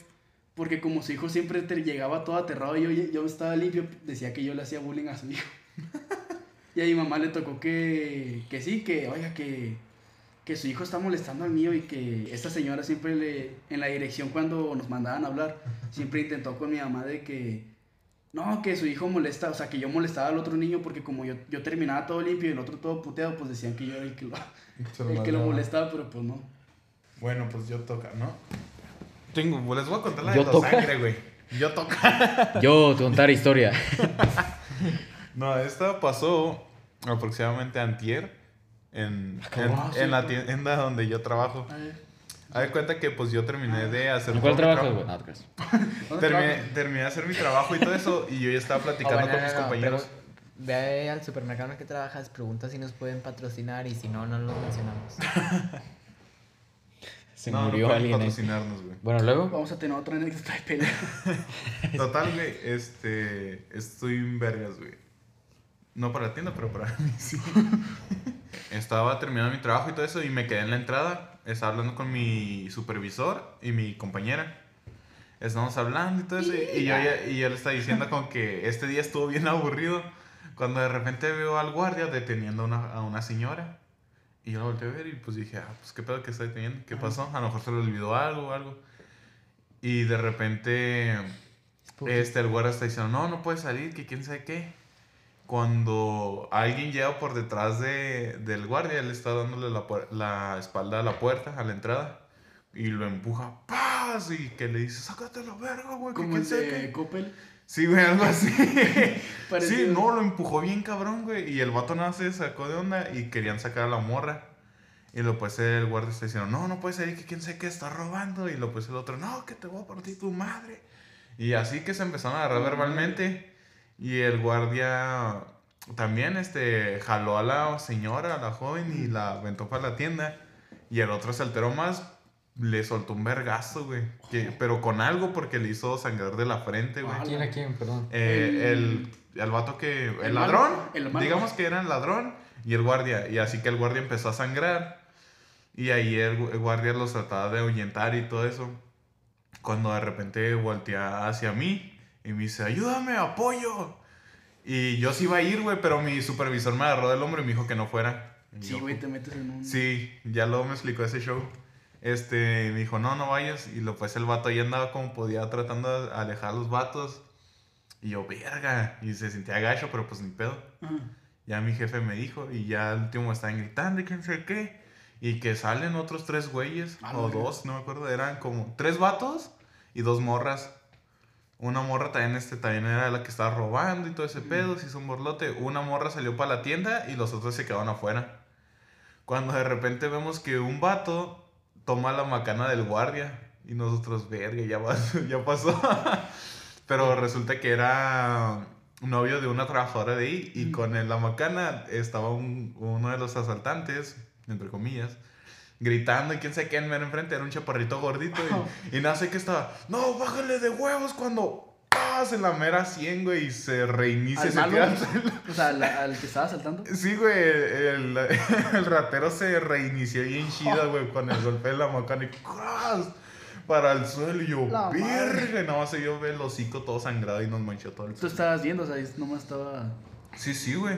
Porque como su hijo siempre te llegaba todo aterrado y yo, yo estaba limpio, decía que yo le hacía bullying a su hijo. *laughs* y a mi mamá le tocó que, que sí, que, oiga, que, que su hijo está molestando al mío y que esta señora siempre le, en la dirección cuando nos mandaban a hablar, siempre intentó con mi mamá de que, no, que su hijo molesta, o sea, que yo molestaba al otro niño porque como yo, yo terminaba todo limpio y el otro todo puteado, pues decían que yo era el que lo, *laughs* el que lo molestaba, pero pues no. Bueno, pues yo toca, ¿no? Tengo, les voy a contar la Yo de la toca. sangre, güey. Yo toca. *laughs* Yo, te contar historia. *laughs* No, esta pasó aproximadamente antier en, en, Ah, sí, en la pues. tienda donde yo trabajo. A ver, Haz de cuenta que pues yo terminé de hacer ¿En cuál güey? trabajo. No. *laughs* ¿dónde Terminé, terminé de hacer mi trabajo y todo eso y yo ya estaba Oh, platicando bueno, con no, mis compañeros. Ve al supermercado en el que trabajas, pregunta si nos pueden patrocinar y si no, no los mencionamos. *laughs* Se no, murió no alguien. patrocinarnos, güey. Bueno, luego. Vamos a tener otra anécdota de pelea. *laughs* Total, güey, este, estoy en vergas, güey. No para la tienda, pero para mí sí. Estaba terminando mi trabajo y todo eso y me quedé en la entrada. Estaba hablando con mi supervisor y mi compañera. Estábamos hablando y todo eso y yo, ya- y yo le estaba diciendo como que este día estuvo bien aburrido cuando de repente veo al guardia deteniendo a una, a una señora. Y yo la volteé a ver y pues dije, ah, pues qué pedo que está deteniendo, qué pasó, a lo mejor se le olvidó algo o algo. Y de repente este, el guardia está diciendo, no, no puede salir, que quién sabe qué. Cuando alguien llega por detrás de, del guardia, él está dándole la, la espalda a la puerta, a la entrada, y lo empuja, ¡paz! Y que le dice, sácate la verga, güey, que el sabe de qué". Coppel. Sí, güey, algo así. *laughs* sí, no, lo empujó bien cabrón, güey. Y el vato nada se sacó de onda y querían sacar a la morra. Y lo pues el guardia está diciendo, no, no puede ser que quién sabe qué está robando. Y lo pues el otro, no, que te voy a partir tu madre. Y así que se empezaron a agarrar verbalmente. Y el guardia también este, jaló a la señora, a la joven, y la aventó para la tienda. Y el otro se alteró más, le soltó un vergazo, güey. que- Pero con algo porque le hizo sangrar de la frente, güey. Ah, ¿Quién a quién? Perdón. Eh, el, el vato que. El, El ladrón. malo, el malo. Digamos que era el ladrón y el guardia. Y así que el guardia empezó a sangrar. Y ahí el, el guardia los trataba de ahuyentar y todo eso. Cuando de repente voltea hacia mí y me dice: Ayúdame, apoyo. Y yo sí iba a ir, güey, pero mi supervisor me agarró del hombro y me dijo que no fuera. Y Sí, güey, te metes en un... Sí, ya luego me explicó ese show. Este, me dijo, no, no vayas. Y lo pues el vato ahí andaba como podía tratando de alejar a los vatos. Y yo, verga. Y se sentía gacho, pero pues ni pedo. Ya mi jefe me dijo, y ya al último estaban gritando y quién sé qué. Y que salen otros tres güeyes, A la o dos, no me acuerdo, eran como tres vatos y dos morras. Una morra también, este, también era la que estaba robando y todo ese pedo, se hizo un borlote. Una morra salió para la tienda y los otros se quedaron afuera. Cuando de repente vemos que un vato toma la macana del guardia y nosotros, verga, ya, pasó- *laughs* ya pasó. *laughs* Pero resulta que era novio de una trabajadora de ahí y con la macana estaba un- uno de los asaltantes, entre comillas, gritando y quién sabe qué en mero enfrente, era un chaparrito gordito y, y no sé qué estaba, no, bájale de huevos cuando ¡paz! en la mera 100, güey, y se reinicia ¿Al se malo? tira al. O sea, la- al que estaba saltando. Sí, güey, el, *laughs* el ratero se reinició bien chido, güey, con el golpe de la macana y ¡cras! para el suelo y yo, La madre. verga, nada más se vio el hocico todo sangrado y nos manchó todo el Tú estabas viendo, o sea, nomás estaba... Sí, sí, güey.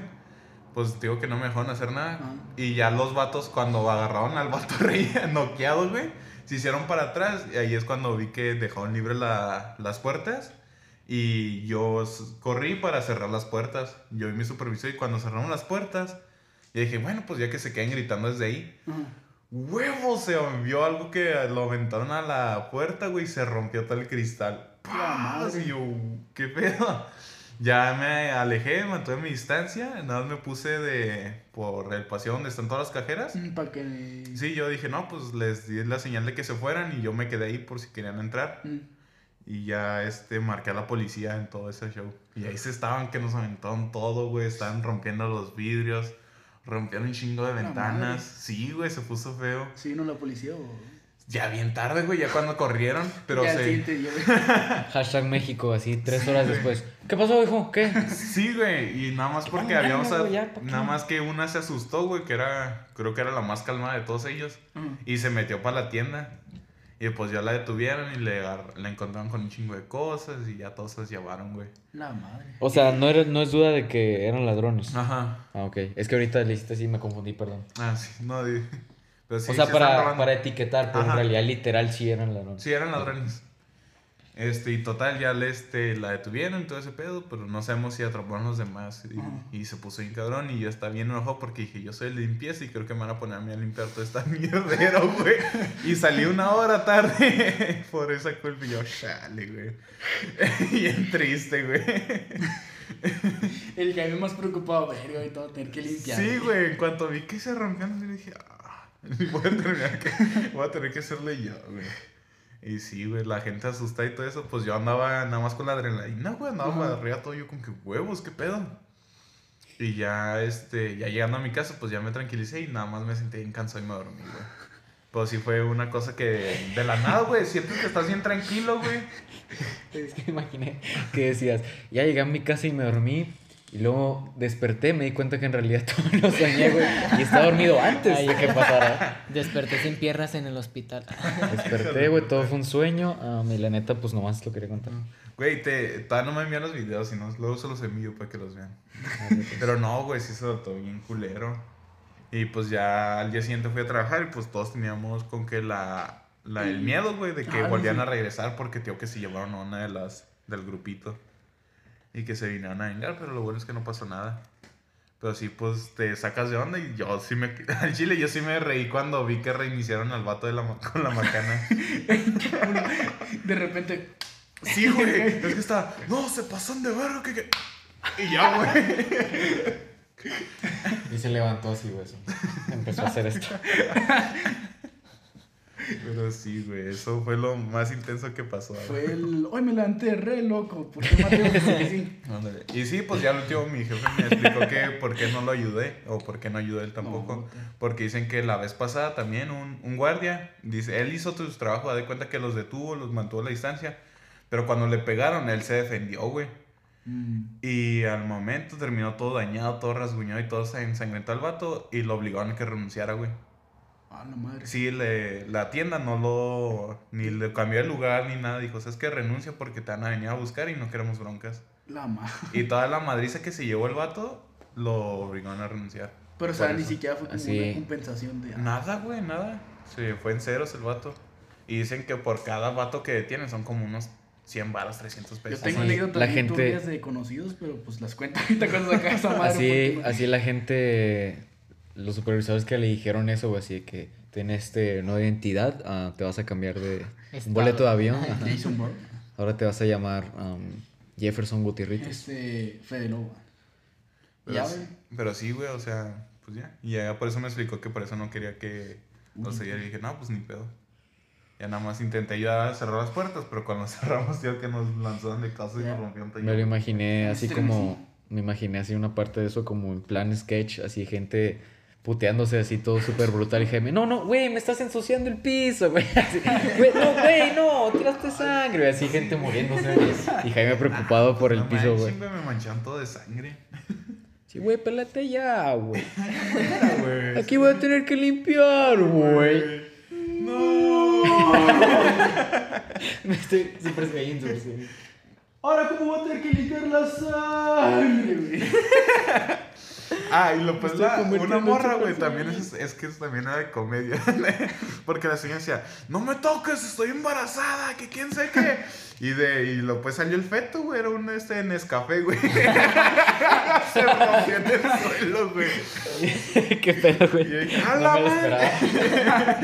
Pues digo que no me dejaron hacer nada. Ah. Y ya los vatos, cuando agarraron al vato *laughs* rey noqueado, güey, se hicieron para atrás. Y ahí es cuando vi que dejaron libre la- las puertas. Y yo corrí para cerrar las puertas. Yo y mi supervisor. Y cuando cerramos las puertas, y dije, bueno, pues ya que se queden gritando desde ahí. Ajá. ¡Huevos! Se vio algo que lo aventaron a la puerta, güey, y se rompió todo el cristal. Madre. Y yo, ¿qué pedo? Ya me alejé, mantuve mi distancia, nada más me puse de por el paseo donde están todas las cajeras. Para que... Sí, yo dije, no, pues les di la señal de que se fueran y yo me quedé ahí por si querían entrar. Mm. Y ya este, marqué a la policía en todo ese show. Y ahí se estaban que nos aventaron todo, güey. Estaban rompiendo los vidrios, rompieron un chingo de ventanas. Sí, güey, se puso feo. ¿Sí vino la policía o...? Ya bien tarde, güey, ya cuando corrieron. Pero Ya, se... sí, te llevé. Hashtag México, así, tres horas después. ¿Qué pasó, hijo? ¿Qué? Sí, güey, y nada más porque habíamos... güey, ya, ¿pa' qué? nada más que una se asustó, güey, que era... Creo que era la más calmada de todos ellos. Y se metió para la tienda. Y pues ya la detuvieron y le, la encontraron con un chingo de cosas y ya todos se las llevaron, güey. La madre. O sea, no, era, no es duda de que eran ladrones. Ajá. Ah, ok. Es que ahorita le hiciste así y me confundí, perdón. Ah, sí, no, di- pero sí, o sea, sí para, para etiquetar, pero en realidad literal sí eran ladrones. Sí, eran ladrones. Este, y total, ya le, este, la detuvieron y todo ese pedo, pero no sabemos si atraparon los demás. Y, y se puso bien cabrón y yo estaba bien enojado porque dije, yo soy el de limpieza y creo que me van a poner a mí a limpiar todo esta *laughs* mierdero, güey. Y salí una hora tarde *laughs* por esa culpa y yo, chale, güey. *laughs* Bien triste, güey. El Jaime más preocupado, verga, y todo, tener que limpiar. Sí, güey, en cuanto vi que se rompían, yo dije, ah, *laughs* voy a, tener que, voy a tener que hacerle yo, güey. Y sí, güey, la gente asusta y todo eso, pues yo andaba nada más con la adrenalina, güey, andaba para arriba todo yo con que huevos, qué pedo. Y ya, este, ya llegando a mi casa, pues ya me tranquilicé y nada más me sentí bien cansado y me dormí, güey. Pues sí fue una cosa que de la nada, güey, sientes que estás bien tranquilo, güey. *laughs* Es que me imaginé que decías, ya llegué a mi casa y me dormí. Y luego desperté, me di cuenta que en realidad *laughs* todo lo soñé, güey. Y estaba dormido antes Ay. de que pasara. Desperté sin piernas en el hospital. Desperté, güey, todo fue un sueño. Ah, y la neta, pues nomás lo quería contar. Güey, te, todavía no me envían los videos, sino luego se los envío para que los vean. *laughs* Pero no, güey, sí se trató bien culero. Y pues ya al día siguiente fui a trabajar y pues todos teníamos con que la, la el miedo, güey, de que Ah, volvían sí. a regresar porque tío que se llevaron a una de las del grupito. Y que se vinieron a vengar, pero lo bueno es que no pasó nada. Pero sí, pues te sacas de onda y yo sí me... *laughs* Al chile yo sí me reí cuando vi que reiniciaron al vato de la, *laughs* con la macana. *laughs* De repente, Sí, güey. Es que está, no, se pasan de verga, que, que... Y ya, güey. Y se levantó así, güey. Empezó a hacer esto. Pero sí, güey, eso fue lo más intenso que pasó. güey. fue el. Hoy me levanté re loco. ¿Por qué? Porque sí. Y sí, pues ya al último mi jefe me explicó que por qué no lo ayudé o por qué no ayudé él tampoco. No. Porque dicen que la vez pasada también un, un guardia, dice, él hizo su trabajo, da de cuenta que los detuvo, los mantuvo a la distancia, pero cuando le pegaron, él se defendió, güey. Mm. Y al momento terminó todo dañado, todo rasguñado y todo se ensangrentó al vato y lo obligaron a que renunciara, güey. Ah, la madre. Sí, le, la tienda no lo, ni le cambió el lugar ni nada, dijo, es que renuncia porque te van a venir a buscar y no queremos broncas. La madre. *laughs* Y toda la madriza que se llevó el vato, lo obligaron a renunciar. Pero, o sea, ni siquiera fue como Así. una compensación de. ah, Nada, güey, nada. Se fue en ceros el vato. Y dicen que por cada vato que detienen son como unos 100 varos, 300 Yo pesos. tengo Así, anécdotas la gente- de conocidos, pero pues las cuento ahorita cuando saca esa *laughs* madre. Así, porque así la gente, los supervisores que le dijeron eso, güey, así de que tienes este nueva identidad, ah, te vas a cambiar de Estado. un boleto de avión. ajá. Jason Bourne. Ahora te vas a llamar um, Jefferson Gutierrez. Este. Fede Lobo. Pero, Ya, sí, güey. pero sí, güey, o sea, pues ya. Y ya por eso me explicó que por eso no quería que lo siguiera. Y dije, no, pues ni pedo. Ya nada más intenté ya cerrar las puertas, pero cuando *laughs* cerramos, tío, que nos lanzaron de casa y Ya. nos rompieron todo. Me lo imaginé así como, me imaginé así una parte de eso como en plan sketch, así gente puteándose así todo súper brutal y Jaime, no, no, güey, me estás ensuciando el piso, güey, *laughs* así, "Güey, no, güey, no, tiraste sangre, güey, así gente muriéndose, y Jaime preocupado por el piso, güey. güey, Me mancharon todo de sangre. Sí, güey, pélate ya, güey. Aquí voy a tener que limpiar, güey. No. Me estoy súper cayendo, güey. Ahora, ¿cómo voy a tener que limpiar la sangre, güey? Ah, y lo pues la, una morra, güey, también es, es que es también era de comedia. *laughs* Porque la señora decía, no me toques, estoy embarazada, que quién sé qué. Y de, y lo pues salió el feto, güey, era un este Nescafé, güey. *laughs* Se rompió en el suelo, güey. *laughs* Qué pedo, Y güey. yo dije, ¡a No me lo madre! esperaba.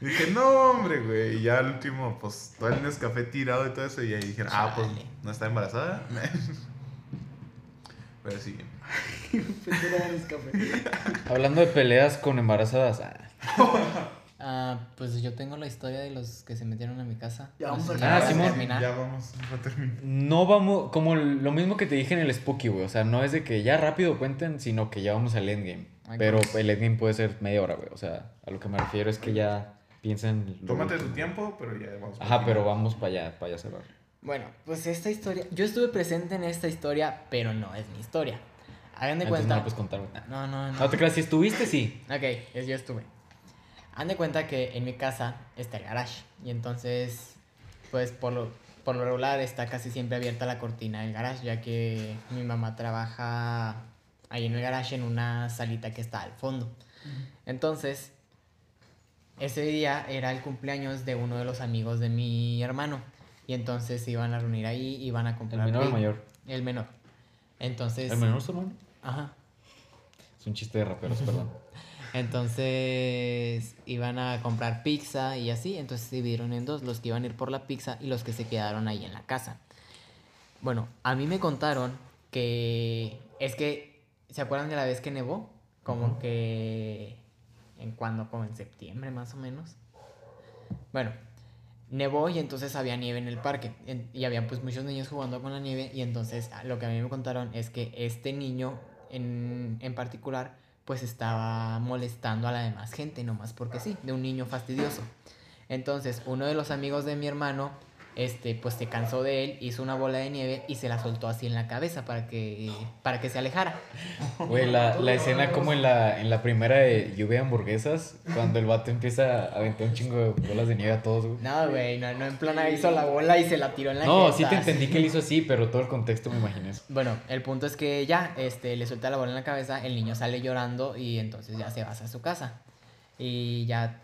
Y dije, no, hombre, güey. Y ya al último, pues, todo el Nescafé tirado y todo eso. Y ahí dijeron, ah, pues. ¿no está embarazada? Pero sí. *laughs* Hablando de peleas con embarazadas, ah, Ah, pues yo tengo la historia de los que se metieron a mi casa. Ya vamos No sé Ah, Simón. terminar. Ya vamos a terminar. no vamos, como lo mismo que te dije en el Spooky, güey. O sea, no es de que ya rápido cuenten, sino que ya vamos al endgame. Ay, Pero pues. el endgame puede ser media hora, güey. O sea, a lo que me refiero es que ya piensen. Tómate tu tiempo, pero ya vamos. Ajá, pero vamos para allá, para allá cerrar. Bueno, pues esta historia. Yo estuve presente en esta historia, pero no es mi historia. Hagan de Entonces no cuenta. la puedes contar, güey. No, no, no. No te creas, si estuviste, sí. Ok, es- yo estuve. Han de cuenta que en mi casa está el garage. Y entonces, pues por lo, por lo regular está casi siempre abierta la cortina del garage, ya que mi mamá trabaja ahí en el garage en una salita que está al fondo. Entonces, ese día era el cumpleaños de uno de los amigos de mi hermano. Y entonces se iban a reunir ahí, iban a ¿El comprar. menor o el mayor? El menor. Entonces. ¿El menor es tu hermano? Ajá. Es un chiste de raperos, perdón. *laughs* Entonces iban a comprar pizza y así, entonces se dividieron en dos, los que iban a ir por la pizza y los que se quedaron ahí en la casa. Bueno, a mí me contaron que es que, ¿se acuerdan de la vez que nevó? Como que en cuando, como en septiembre más o menos. Bueno, nevó y entonces había nieve en el parque en- y había pues muchos niños jugando con la nieve y entonces lo que a mí me contaron es que este niño en, en particular pues estaba molestando a la demás gente nomás porque sí, de un niño fastidioso. Entonces uno de los amigos de mi hermano este pues se cansó de él, hizo una bola de nieve y se la soltó así en la cabeza para que para que se alejara. Güey, la, la escena como en la, en la primera de lluvia de hamburguesas, cuando el vato empieza a aventar un chingo de bolas de nieve a todos, güey. No, güey, no, no en plan ahí hizo la bola y se la tiró en la No, jeta, sí te así. entendí que él hizo así, pero todo el contexto me imaginé eso. Bueno, el punto es que ya, este, le suelta la bola en la cabeza, el niño sale llorando y entonces ya se va a su casa. Y ya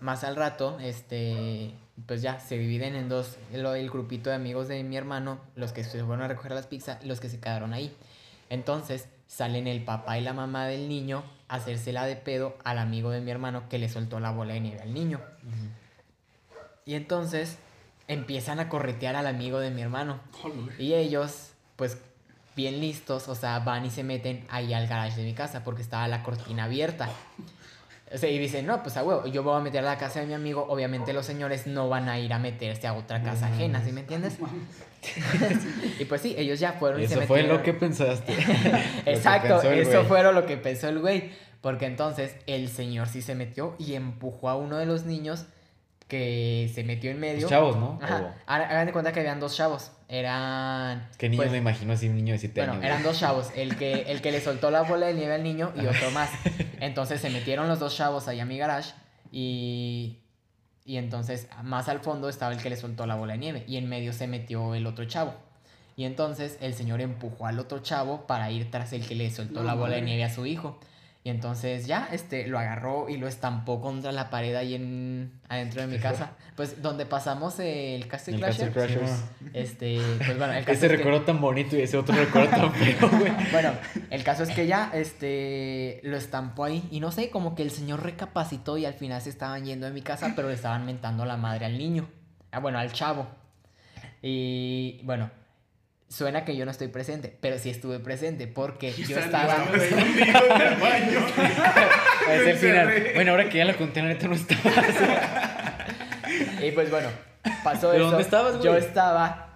más al rato, este, pues ya se dividen en dos, el, el grupito de amigos de mi hermano, los que se fueron a recoger las pizzas y los que se quedaron ahí. Entonces salen el papá y la mamá del niño a hacérsela de pedo al amigo de mi hermano que le soltó la bola de nieve al niño. Y entonces empiezan a corretear al amigo de mi hermano. Y ellos, pues, bien listos, o sea, van y se meten ahí al garage de mi casa porque estaba la cortina abierta. O sea, y dicen, no, pues a huevo, yo voy a meter a la casa de mi amigo. Obviamente los señores no van a ir a meterse a otra casa ajena, ¿sí me entiendes? *laughs* y pues sí, ellos ya fueron y se Eso fue metieron. *laughs* lo que pensaste. Exacto, eso güey. fue lo que pensó el güey. Porque entonces el señor sí se metió y empujó a uno de los niños que se metió en medio. Los chavos, ¿no? Ajá. Hagan de cuenta que habían dos chavos. Eran. ¿Qué niño pues, me imagino así, un niño de 7 Bueno, años? eran dos chavos. El que, el que le soltó la bola de nieve al niño y otro más. *laughs* Entonces se metieron los dos chavos ahí a mi garage. Y. Y entonces, más al fondo estaba el que le soltó la bola de nieve. Y en medio se metió el otro chavo. Y entonces el señor empujó al otro chavo para ir tras el que le soltó No, la bola de nieve a su hijo. Y entonces ya, este, lo agarró y lo estampó contra la pared ahí en, adentro de mi casa. Pues donde pasamos el Castle El Crasher. Castle Crashers. Este, pues bueno, el caso Ese es que- recuerdo tan bonito y ese otro recuerdo tan *laughs* feo, güey. bueno, el caso es que ya, este, lo estampó ahí y no sé, como que el señor recapacitó y al final se estaban yendo de mi casa, pero le estaban mentando la madre al niño, ah, bueno, al chavo. Y bueno, suena que yo no estoy presente, pero sí estuve presente porque yo estaba... *laughs* Final. Bueno, ahora que ya la conté, la neta no estaba. *laughs* Y pues bueno, pasó ¿Pero eso. dónde estabas, güey? Yo estaba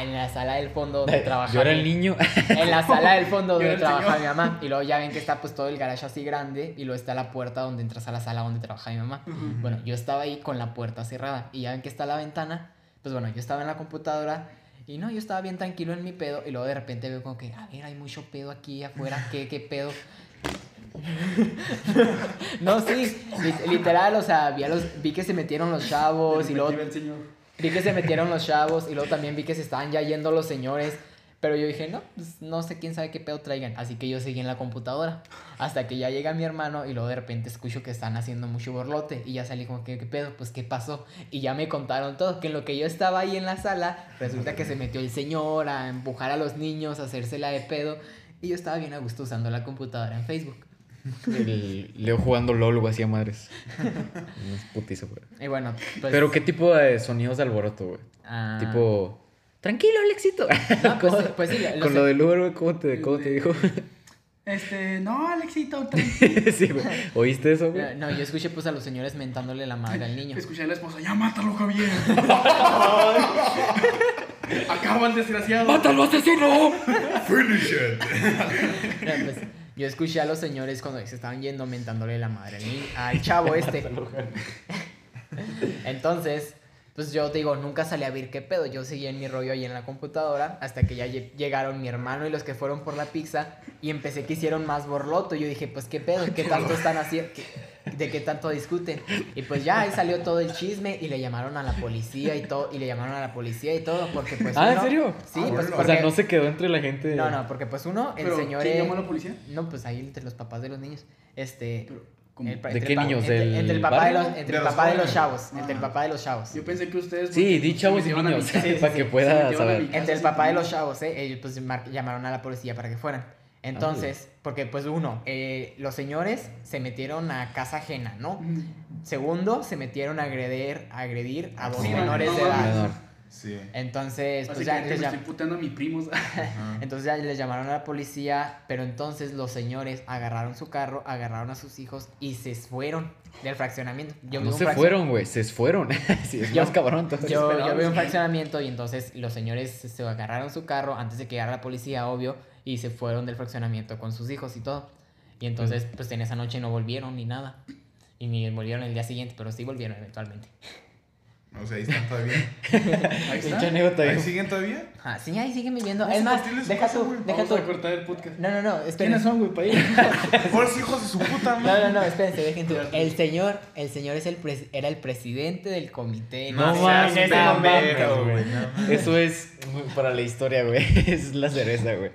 en la sala del fondo donde trabajaba. Yo era el niño. *laughs* En la sala del fondo donde era el trabaja señor. mi mamá. Y luego ya ven que está pues todo el garage así grande. Y luego está la puerta donde entras a la sala donde trabaja mi mamá. Bueno, yo estaba ahí con la puerta cerrada. Y ya ven que está la ventana. Pues bueno, yo estaba en la computadora. Y no, yo estaba bien tranquilo en mi pedo. Y luego de repente veo como que, a ver, hay mucho pedo aquí afuera. ¿Qué, qué pedo? *laughs* no, sí, li- literal, o sea, vi, a los, vi que se metieron los chavos y luego. Vi que se metieron los chavos y luego también vi que se estaban ya yendo los señores. Pero yo dije, no, pues no sé quién sabe qué pedo traigan. Así que yo seguí en la computadora. Hasta que ya llega mi hermano y luego de repente escucho que están haciendo mucho borlote. Y ya salí como que, ¿qué pedo? Pues, ¿qué pasó? Y ya me contaron todo. Que en lo que yo estaba ahí en la sala, resulta que se metió el señor a empujar a los niños, a hacérsela de pedo. Y yo estaba bien a gusto usando la computadora en Facebook. El Leo jugando LOL, güey, hacía madres. *laughs* No es putizo, güey. Y bueno, pues. Pero, ¿qué tipo de sonidos de alboroto, güey? ah, Tipo. Tranquilo, Alexito. *laughs* no, pues, ¿Cómo- pues sí, Con lo del Uber, güey, ¿cómo te, cómo te dijo? Este, no, Alexito, *laughs* tranquilo. sí, güey. ¿Oíste eso, güey? No, yo escuché pues a los señores mentándole la madre al niño. Escuché a la esposa, ya mátalo, Javier. *laughs* Acaba el desgraciado. ¡Mátalo, asesino! Finish it. No, pues, yo escuché a los señores cuando se estaban yendo mentándole la madre al, ni- al chavo este. Entonces, pues yo te digo, nunca salí a ver qué pedo. Yo seguía en mi rollo ahí en la computadora hasta que ya lle- llegaron mi hermano y los que fueron por la pizza y empecé que hicieron más borloto. Yo dije, pues qué pedo, qué tanto están haciendo. ¿Qué, de qué tanto discuten. Y pues ya ahí salió todo el chisme y le llamaron a la policía y todo, y le llamaron a la policía y todo, porque pues Ah, ¿en serio? Sí, Ah, pues. O sea, no se quedó entre la gente. No, no, porque pues uno, el Pero, señor ¿quién llamó a la policía? No, pues ahí entre los papás de los niños. Este... ¿De entre qué niños? Entre, ¿Del entre el papá de los, entre De el papá de los chavos. Entre el Ah. papá de los chavos. Yo pensé que ustedes. Sí, porque, di pues, chavos *laughs* se y niños, casa, para se- que pueda saber. casa Entre el papá de los chavos, ¿eh? Ellos pues mar- llamaron a la policía para que fueran. Entonces, porque pues uno, eh, los señores se metieron a casa ajena, ¿no? Mm. Segundo, se metieron a agredir, a agredir a dos Sí, no, menores no de edad. Menor. Sí. Entonces, Así pues que ya, me ya, estoy a *laughs* entonces ya les llamaron a la policía, pero entonces los señores agarraron su carro, agarraron a sus hijos y se fueron del fraccionamiento. Yo vi No se fraccion- fueron, güey, se fueron. *laughs* sí, es Yo- más cabrón. entonces. Yo, yo vi un fraccionamiento y entonces los señores se- se agarraron su carro antes de que llegara la policía, obvio, y se fueron del fraccionamiento con sus hijos y todo. Y entonces, pues en esa noche no volvieron ni nada. Y ni volvieron el día siguiente, pero sí volvieron eventualmente. O sea, ahí están todavía. *laughs* Ahí está. Pinche anécdota ¿Ahí siguen todavía? Ah, sí, ahí siguen viviendo. Vamos Es más, deja güey. deja Vamos a cortar el podcast. No, no, no, esperen. ¿Quiénes son, güey, para ir? *laughs* Por hijos de su puta No, madre. no, no, espérense, dejen tú. El señor, el señor es el pres- era el presidente del comité. No no güey. güey. Eso es muy para la historia, güey. *laughs* Es la cereza, güey.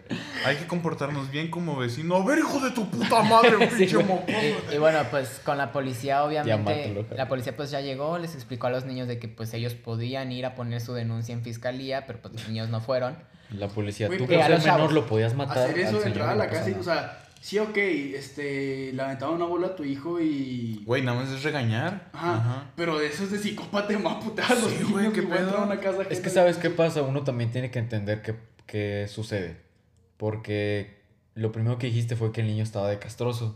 Hay que comportarnos bien como vecino. A ver, hijo de tu puta madre, pinche mocoso. Y, y bueno, pues con la policía, obviamente, mátalo, la policía pues ya llegó, les explicó a los niños de que pues ellos podían ir a poner su denuncia en fiscalía, pero pues los niños no fueron. La policía, tú los chavos. menor lo podías matar. Hacer eso entrar a la casa y, nada. o sea, sí, ok, este, le aventaba una bola a tu hijo y... Güey, nada más es regañar. Ajá, pero eso es de psicópata, a los Sí, güey, qué voy a entrar a pedo. una casa Es que sabes qué pasa, uno también tiene que entender qué, qué sucede. Porque lo primero que dijiste fue que el niño estaba de castroso.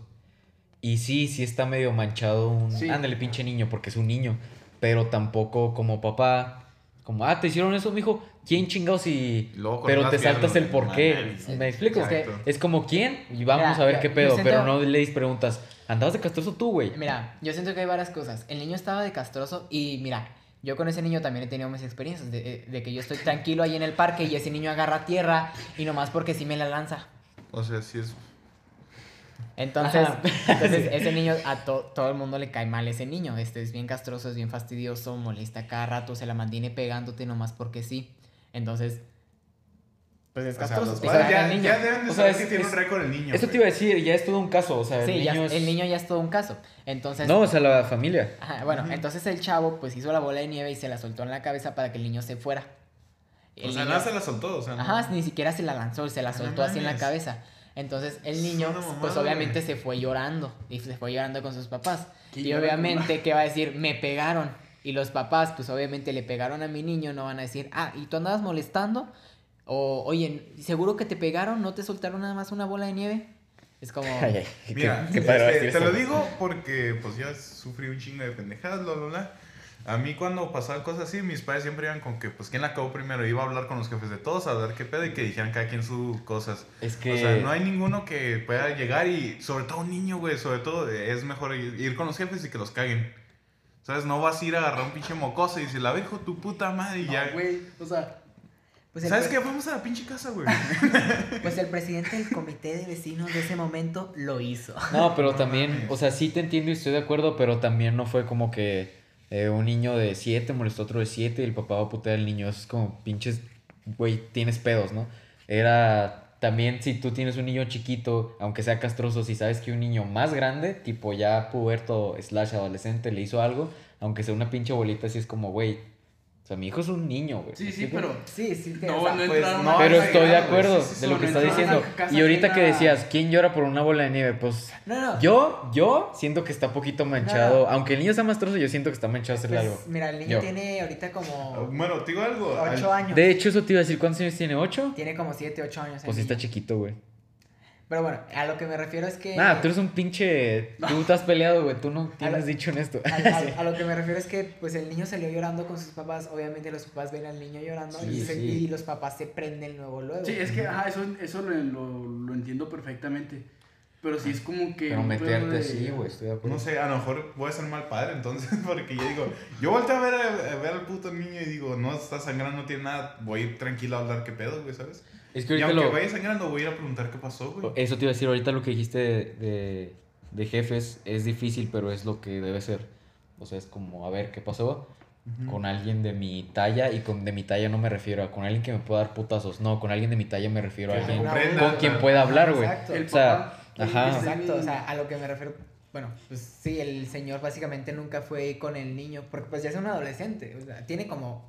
Y sí, sí está medio manchado un... Sí. Ándale, pinche niño, porque es un niño. Pero tampoco como papá... Como, ah, te hicieron eso, mijo. ¿Quién chingados y...? Luego Pero te saltas el por qué. ¿Me explico? Es que- Exacto. Es como, ¿quién? Y vamos Mira, a ver qué pedo. siento- Pero no le preguntas, ¿andabas de castroso tú, güey? Mira, yo siento que hay varias cosas. El niño estaba de castroso y mira, yo con ese niño también he tenido mis experiencias de, de que yo estoy tranquilo ahí en el parque y ese niño agarra tierra y nomás porque sí me la lanza. O sea, sí es. Entonces, entonces *laughs* ese niño, a to- todo el mundo le cae mal ese niño. Este es bien castroso, es bien fastidioso, molesta cada rato, se la mantiene pegándote nomás porque sí. Entonces, pues es O sea, castroso. padres caga ya, niño. ya deben de O sea, saber es- que tiene es- un récord el niño. Eso te iba a decir, ya es todo un caso. O sea, el ya- niño es- el niño ya es todo un caso. Entonces, No, o sea, la familia. Ajá, bueno, entonces el chavo pues hizo la bola de nieve y se la soltó en la cabeza para que el niño se fuera. El O sea, niño- nada se la soltó. O sea, no- Ajá, ni siquiera se la lanzó, se la No soltó así en la cabeza. Entonces el niño, pues obviamente se fue llorando y se fue llorando con sus papás. Y llorando, obviamente, ¿qué va a decir? Me pegaron. Y los papás, pues obviamente le pegaron a mi niño, no van a decir, ah, ¿y tú andabas molestando? O, oye, ¿seguro que te pegaron? ¿No te soltaron nada más una bola de nieve? Es como... *laughs* Ay, ay, qué- Mira, qué este, te lo digo porque pues ya sufrí un chingo de pendejadas, bla, bla, bla. A mí cuando pasaban cosas así, mis padres siempre iban con que, pues, ¿quién la acabó primero? Iba a hablar con los jefes de todos, a ver qué pedo y que dijeran cada quien sus cosas. Es que... O sea, no hay ninguno que pueda llegar y, sobre todo un niño, güey, sobre todo es mejor ir con los jefes y que los caguen. ¿Sabes? No vas a ir a agarrar un pinche mocoso y decir, la hijo tu puta madre y No, ya. güey, o sea, Pues ¿Sabes pre- qué? Vamos a la pinche casa, güey. *laughs* pues el presidente del comité de vecinos de ese momento lo hizo. No, pero No también, mames. o sea, sí te entiendo y estoy de acuerdo, pero también no fue como que eh, un niño de 7 molestó a otro de 7 y el papá va a putear al niño. Es como pinches, güey, tienes pedos, ¿no? Era también si tú tienes un niño chiquito, aunque sea castroso, si sabes que un niño más grande, tipo ya puberto slash adolescente, le hizo algo, aunque sea una pinche bolita, así es como, güey, o sea, mi hijo es un niño, güey. sí, ¿me sí, pero... Sí, sí, te- No, o sea, no pues, no, Pero estoy de acuerdo güey, sí, sí, de lo que no está entraron a diciendo. Y ahorita que decías, ¿quién llora por una bola de nieve? Pues No, no. yo, yo siento que está poquito manchado. No. Aunque el niño sea mastroso, yo siento que está manchado hacerle Pues, algo. mira, el niño Yo. tiene ahorita como bueno, te digo algo. al- 8 años. De hecho, eso te iba a decir, ¿cuántos años tiene? ¿Ocho? Tiene como 7, 8 años. Pues sí está chiquito, güey. Pero bueno, a lo que me refiero es que. Nah, tú eres un pinche... Tú *laughs* te has peleado, güey. Tú no tienes lo- dicho en esto. A, a- *laughs* a lo que me refiero es que pues el niño salió llorando con sus papás, obviamente los papás ven al niño llorando Sí, y, se- sí. y los papás se prenden luego luego. Sí, es que, ajá, eso, eso lo, lo, lo entiendo perfectamente. Pero sí es como que... Pero meterte de- así, güey. Estoy de acuerdo. No sé, a lo mejor voy a ser mal padre entonces, *laughs* porque yo digo, yo volteo a ver, a, ver al puto niño y digo, no está sangrando, no tiene nada, voy a ir tranquilo a hablar qué pedo, güey, ¿sabes? Es que Y ahorita aunque lo... vaya sangrando, voy a ir a preguntar qué pasó, güey. Eso te iba a decir ahorita lo que dijiste de, de, de jefes es difícil, pero es lo que debe ser. O sea, es como, a ver, ¿qué pasó? Con alguien de mi talla, y con de mi talla no me refiero a con alguien que me pueda dar putazos. No, con alguien de mi talla me refiero a Que alguien con quien pueda hablar, güey. Exacto. El O sea, papá, ajá. Exacto, o sea, a lo que me refiero, bueno, pues sí, el señor básicamente nunca fue con el niño, porque pues ya es un adolescente, o sea, tiene como,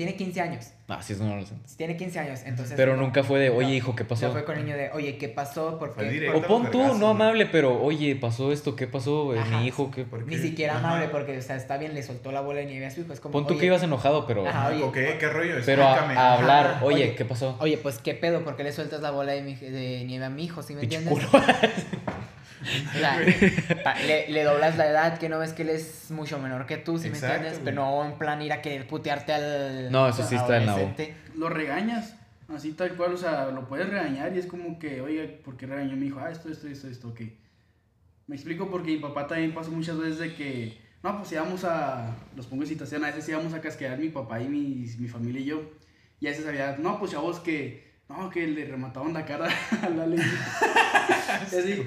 tiene 15 años, Ah, sí, es un adolescente. tiene 15 años, entonces... Pero no- nunca fue de, oye, no, hijo, ¿qué No pasó? fue con el niño de, oye, ¿qué pasó? ¿Por Fue qué? directo. O pon tú, no amable, pero, oye, pasó esto, ¿qué pasó? Ajá. Mi hijo, ¿qué? ¿Por Ni siquiera Ajá. amable, porque, o sea, está bien, le soltó la bola de nieve a su hijo, es como, Pon tú oye, que ibas enojado, pero... Ajá, oye, Ok, ¿qué rollo? Pero a, hablar, Ajá, oye, oye. ¿qué pasó? Oye, pues, ¿qué pedo? ¿Por qué le sueltas la bola de, mi- de nieve a mi hijo? ¿Sí me entiendes? *laughs* O sea, le, le doblas la edad, que no ves que él es mucho menor que tú, ¿sí me Exacto, entiendes? güey. Pero no en plan ir a querer putearte al No, eso sí está del nabo. adolescente. lo regañas, así tal cual, o sea, lo puedes regañar y es como que, oiga, ¿por qué regañó mi hijo? Ah, esto, esto, esto, esto, ok. Me explico porque mi papá también pasó muchas veces de que, no, pues íbamos a, los pongo en situación, a veces íbamos a casquear mi papá y mi, mi familia y yo, y a veces había, no, pues chavos que, no, que le remataban la cara *laughs* a la ley. *laughs* Así,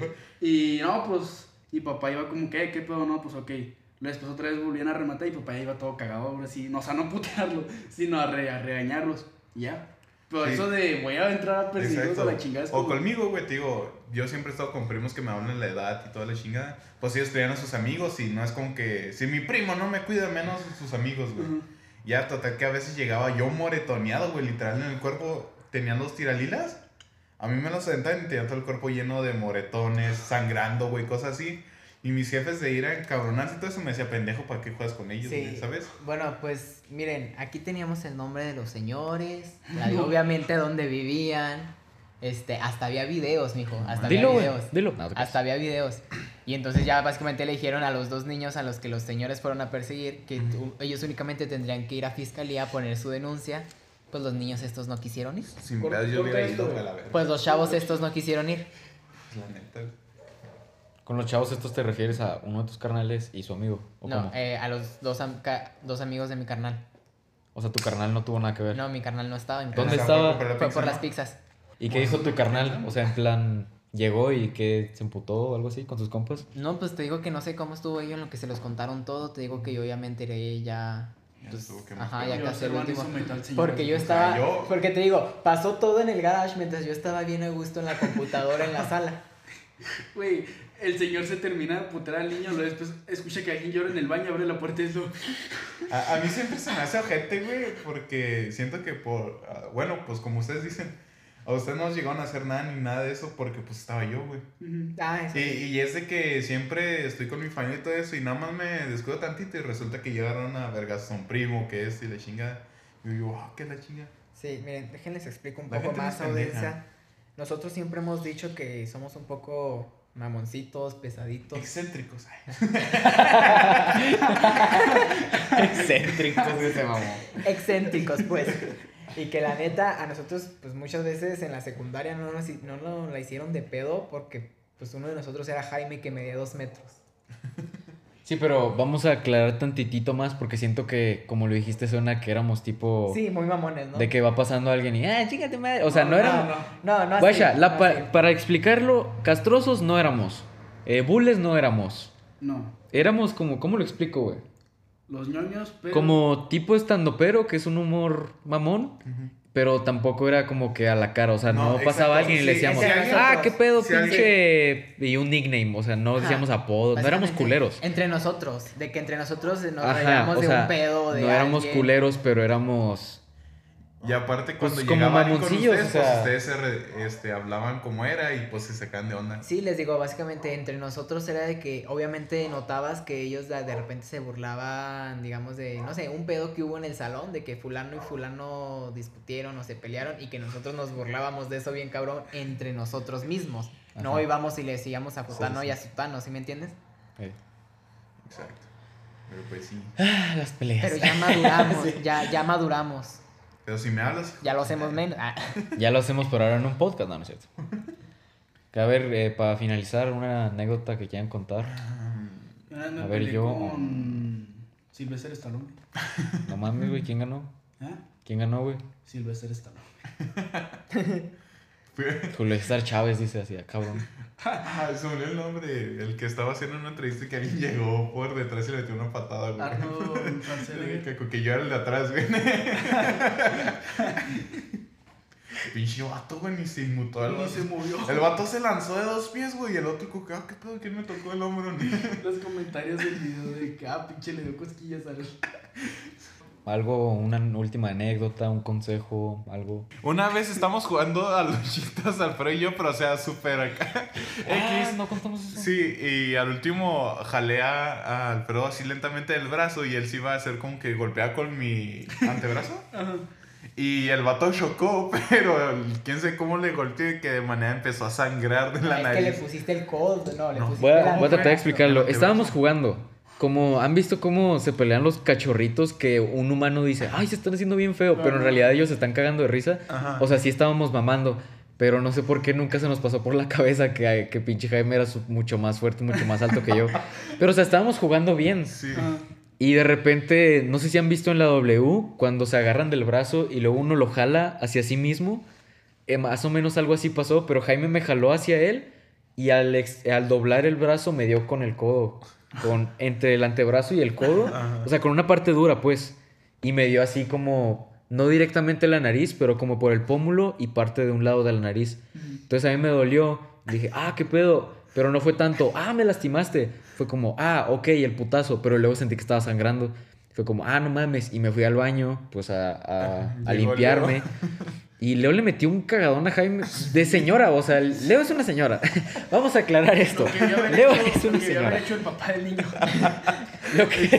y no, pues, mi papá iba como, ¿qué? ¿Qué pedo? No, pues ok. Después otra vez volvían a rematar y papá iba todo cagado, ahora sí, no, o sea, no *laughs* putearlo, sino a, re- a regañarlos, y ya. Pero Sí. eso de voy a entrar a perseguirlos a la chingada es O como- conmigo, güey, te digo, yo siempre he estado con primos que me hablan la edad y toda la chingada. Pues ellos traían a sus amigos y no es como que, si mi primo no me cuida, menos sus amigos, güey. Ujú. Ya, total que a veces llegaba yo moretoneado, güey, literal en el cuerpo, tenían los tiralilas. A mí me los aventaban y tenía todo el cuerpo lleno de moretones, sangrando, güey, cosas así. Y mis jefes de ir a encabronarse y todo eso me decía, pendejo, ¿para qué juegas con ellos, Sí. güey? ¿Sabes? Bueno, pues miren, aquí teníamos el nombre de los señores, *laughs* la- obviamente dónde vivían, este, hasta había videos, mijo, hasta Dilo, había videos. dilo. No. Hasta había videos. Y entonces ya básicamente le dijeron a los dos niños a los que los señores fueron a perseguir que tú- ellos únicamente tendrían que ir a fiscalía a poner su denuncia. Pues los niños estos no quisieron ir. Sin pedos yo corta hubiera esto, ido, güey. güey, a la verga. Pues los chavos estos no quisieron ir. *laughs* La neta, güey. Con los chavos estos te refieres a uno de tus carnales y su amigo. ¿o No, cómo? eh, a los dos, am- ca- dos amigos de mi carnal. O sea, tu carnal no tuvo nada que ver. No, mi carnal no estaba. mi ¿Dónde carnal estaba? Fue por la Fue pizza, por ¿no? las pizzas. ¿Y qué dijo tu carnal? O sea, en plan, llegó y que se emputó o algo así con sus compas. No, pues te digo que no sé cómo estuvo ello en lo que se los contaron todo. Te digo que yo ya me enteré ya. Ya pues, ajá, ya casi se el último. hizo metal, señor. Porque yo estaba. yo- Porque te digo, pasó todo en el garage mientras yo estaba bien a gusto en la computadora en la sala. Güey, el señor se termina de putear al niño, luego después escucha que alguien llora en el baño, abre la puerta y es lo... *laughs* A, a mí siempre se me hace ojete, güey, porque siento que por... ah, bueno, pues como ustedes dicen, a ustedes no llegaron a hacer nada ni nada de eso porque pues estaba yo, güey. Ujú. Ah, eso. Y, y es de que siempre estoy con mi familia y todo eso y nada más me descuido tantito y resulta que llegaron a vergas a un primo que es y la chingada. Y yo digo, ah, qué la chinga. Sí, miren, déjenles explico un La poco más, audiencia. Nosotros siempre hemos dicho que somos un poco mamoncitos, pesaditos. Excéntricos. ay. *laughs* Excéntricos *laughs* ese mamón. excéntricos, pues. *laughs* Y que la neta, a nosotros, pues muchas veces en la secundaria no nos, no nos la hicieron de pedo porque, pues uno de nosotros era Jaime que medía dos metros. *laughs* Sí, pero vamos a aclarar tantitito más porque siento que, como lo dijiste, suena que éramos tipo... Sí, muy mamones, ¿no? De que va pasando alguien y, ah, chíngate madre. O sea, no, éramos... No, no así, Vaya, la no pa- así. para explicarlo, castrosos no éramos. Eh, bulles no éramos. No, Éramos como, ¿cómo lo explico, güey? Los ñoños, pero... Como tipo estando pero, que es un humor mamón, pero tampoco era como que a la cara, o sea, no, No, pasaba exacto, alguien y le decíamos, si ah, qué pedo, si alguien- pinche, y un nickname, o sea, no Ajá. decíamos apodos, no éramos culeros. Entre nosotros, de que entre nosotros nos Ajá, reíamos o de un pedo, de no éramos culeros, pero éramos... Y aparte cuando Pues, como llegaban con ustedes, o sea. pues ustedes se re- este, hablaban como era y pues se sacan de onda. Sí, les digo, básicamente entre nosotros era de que obviamente notabas que ellos de, de repente se burlaban, digamos, de, no sé, un pedo que hubo en el salón, de que fulano y fulano discutieron o se pelearon y que nosotros nos burlábamos de eso bien cabrón entre nosotros mismos. No íbamos y le decíamos a fulano sí. y a sutano, ¿sí me entiendes? Exacto. Pero pues sí. ah, las peleas. Pero ya maduramos, *laughs* ya, ya maduramos, Pero si me hablas... hijo ya lo hacemos menos. Ah, *laughs* Ya lo hacemos por ahora en un podcast, no, no es cierto. Que a ver, eh, para finalizar, una anécdota que quieran contar. Me A ver, yo- con Sylvester Stallone. *laughs* No mames, güey, ¿quién ganó? ¿Ah? ¿Quién ganó, güey? Sylvester Stallone. *laughs* Julio César Chávez dice así, ah, cabrón. Se me el nombre. El que estaba haciendo una entrevista y que alguien llegó por detrás y le metió una patada, güey. *laughs* Que, que yo era el de atrás, güey. *laughs* Pinche vato, güey, ni se inmutó el Ni vato. se movió. El vato se lanzó de dos pies, güey, y el otro que, ah, ¿qué pedo? ¿Quién me tocó el hombro? Los comentarios del video de que, ah, pinche, le dio cosquillas al. *laughs* Algo, una última anécdota, un consejo, algo. Una vez estamos jugando a luchitas Alfredo y yo, pero o sea, súper acá. Ah, X. no contamos eso. Sí, y al último jalé a, Alfredo así lentamente del brazo y él se iba a hacer como que golpeaba con mi antebrazo. *laughs* Ajá. Y el vato chocó, *laughs* pero el- quién sé cómo le golpeó y que de manera empezó a sangrar de la es que le nariz. pusiste el codo, no, le No. pusiste Voy a, voy a tratar de explicarlo. Estábamos jugando. Como, ¿han visto cómo se pelean los cachorritos que un humano dice, ay, se están haciendo bien feo, pero en realidad ellos se están cagando de risa? Ajá. O sea, sí estábamos mamando, pero no sé por qué nunca se nos pasó por la *laughs* cabeza que, que pinche Jaime era su- mucho más fuerte, mucho más alto que yo. *laughs* Pero, o sea, estábamos jugando bien. Sí. Ajá. Y de repente, no sé si han visto en la W, cuando se agarran del brazo y luego uno lo jala hacia sí mismo. eh, más o menos algo así pasó, pero Jaime me jaló hacia él y al, ex- al doblar el brazo me dio con el codo. Con, entre el antebrazo y el codo. O sea, con una parte dura, pues. Y me dio así como, no directamente la nariz, pero como por el pómulo y parte de un lado de la nariz. Entonces a mí me dolió. Dije, ah, qué pedo. Pero no fue tanto, ah, me lastimaste. Fue como, ah, ok, el putazo. Pero luego sentí que estaba sangrando. Fue como, ah, no mames. Y me fui al baño, pues a, a- limpiarme. Y Leo le metió un cagadón a Jaime de señora. O sea, Leo es una señora. *laughs* Vamos a aclarar esto. Lo que Leo hecho- es lo una que debió haber señora. hecho el papá del niño. *laughs* *laughs* Lo que, sí,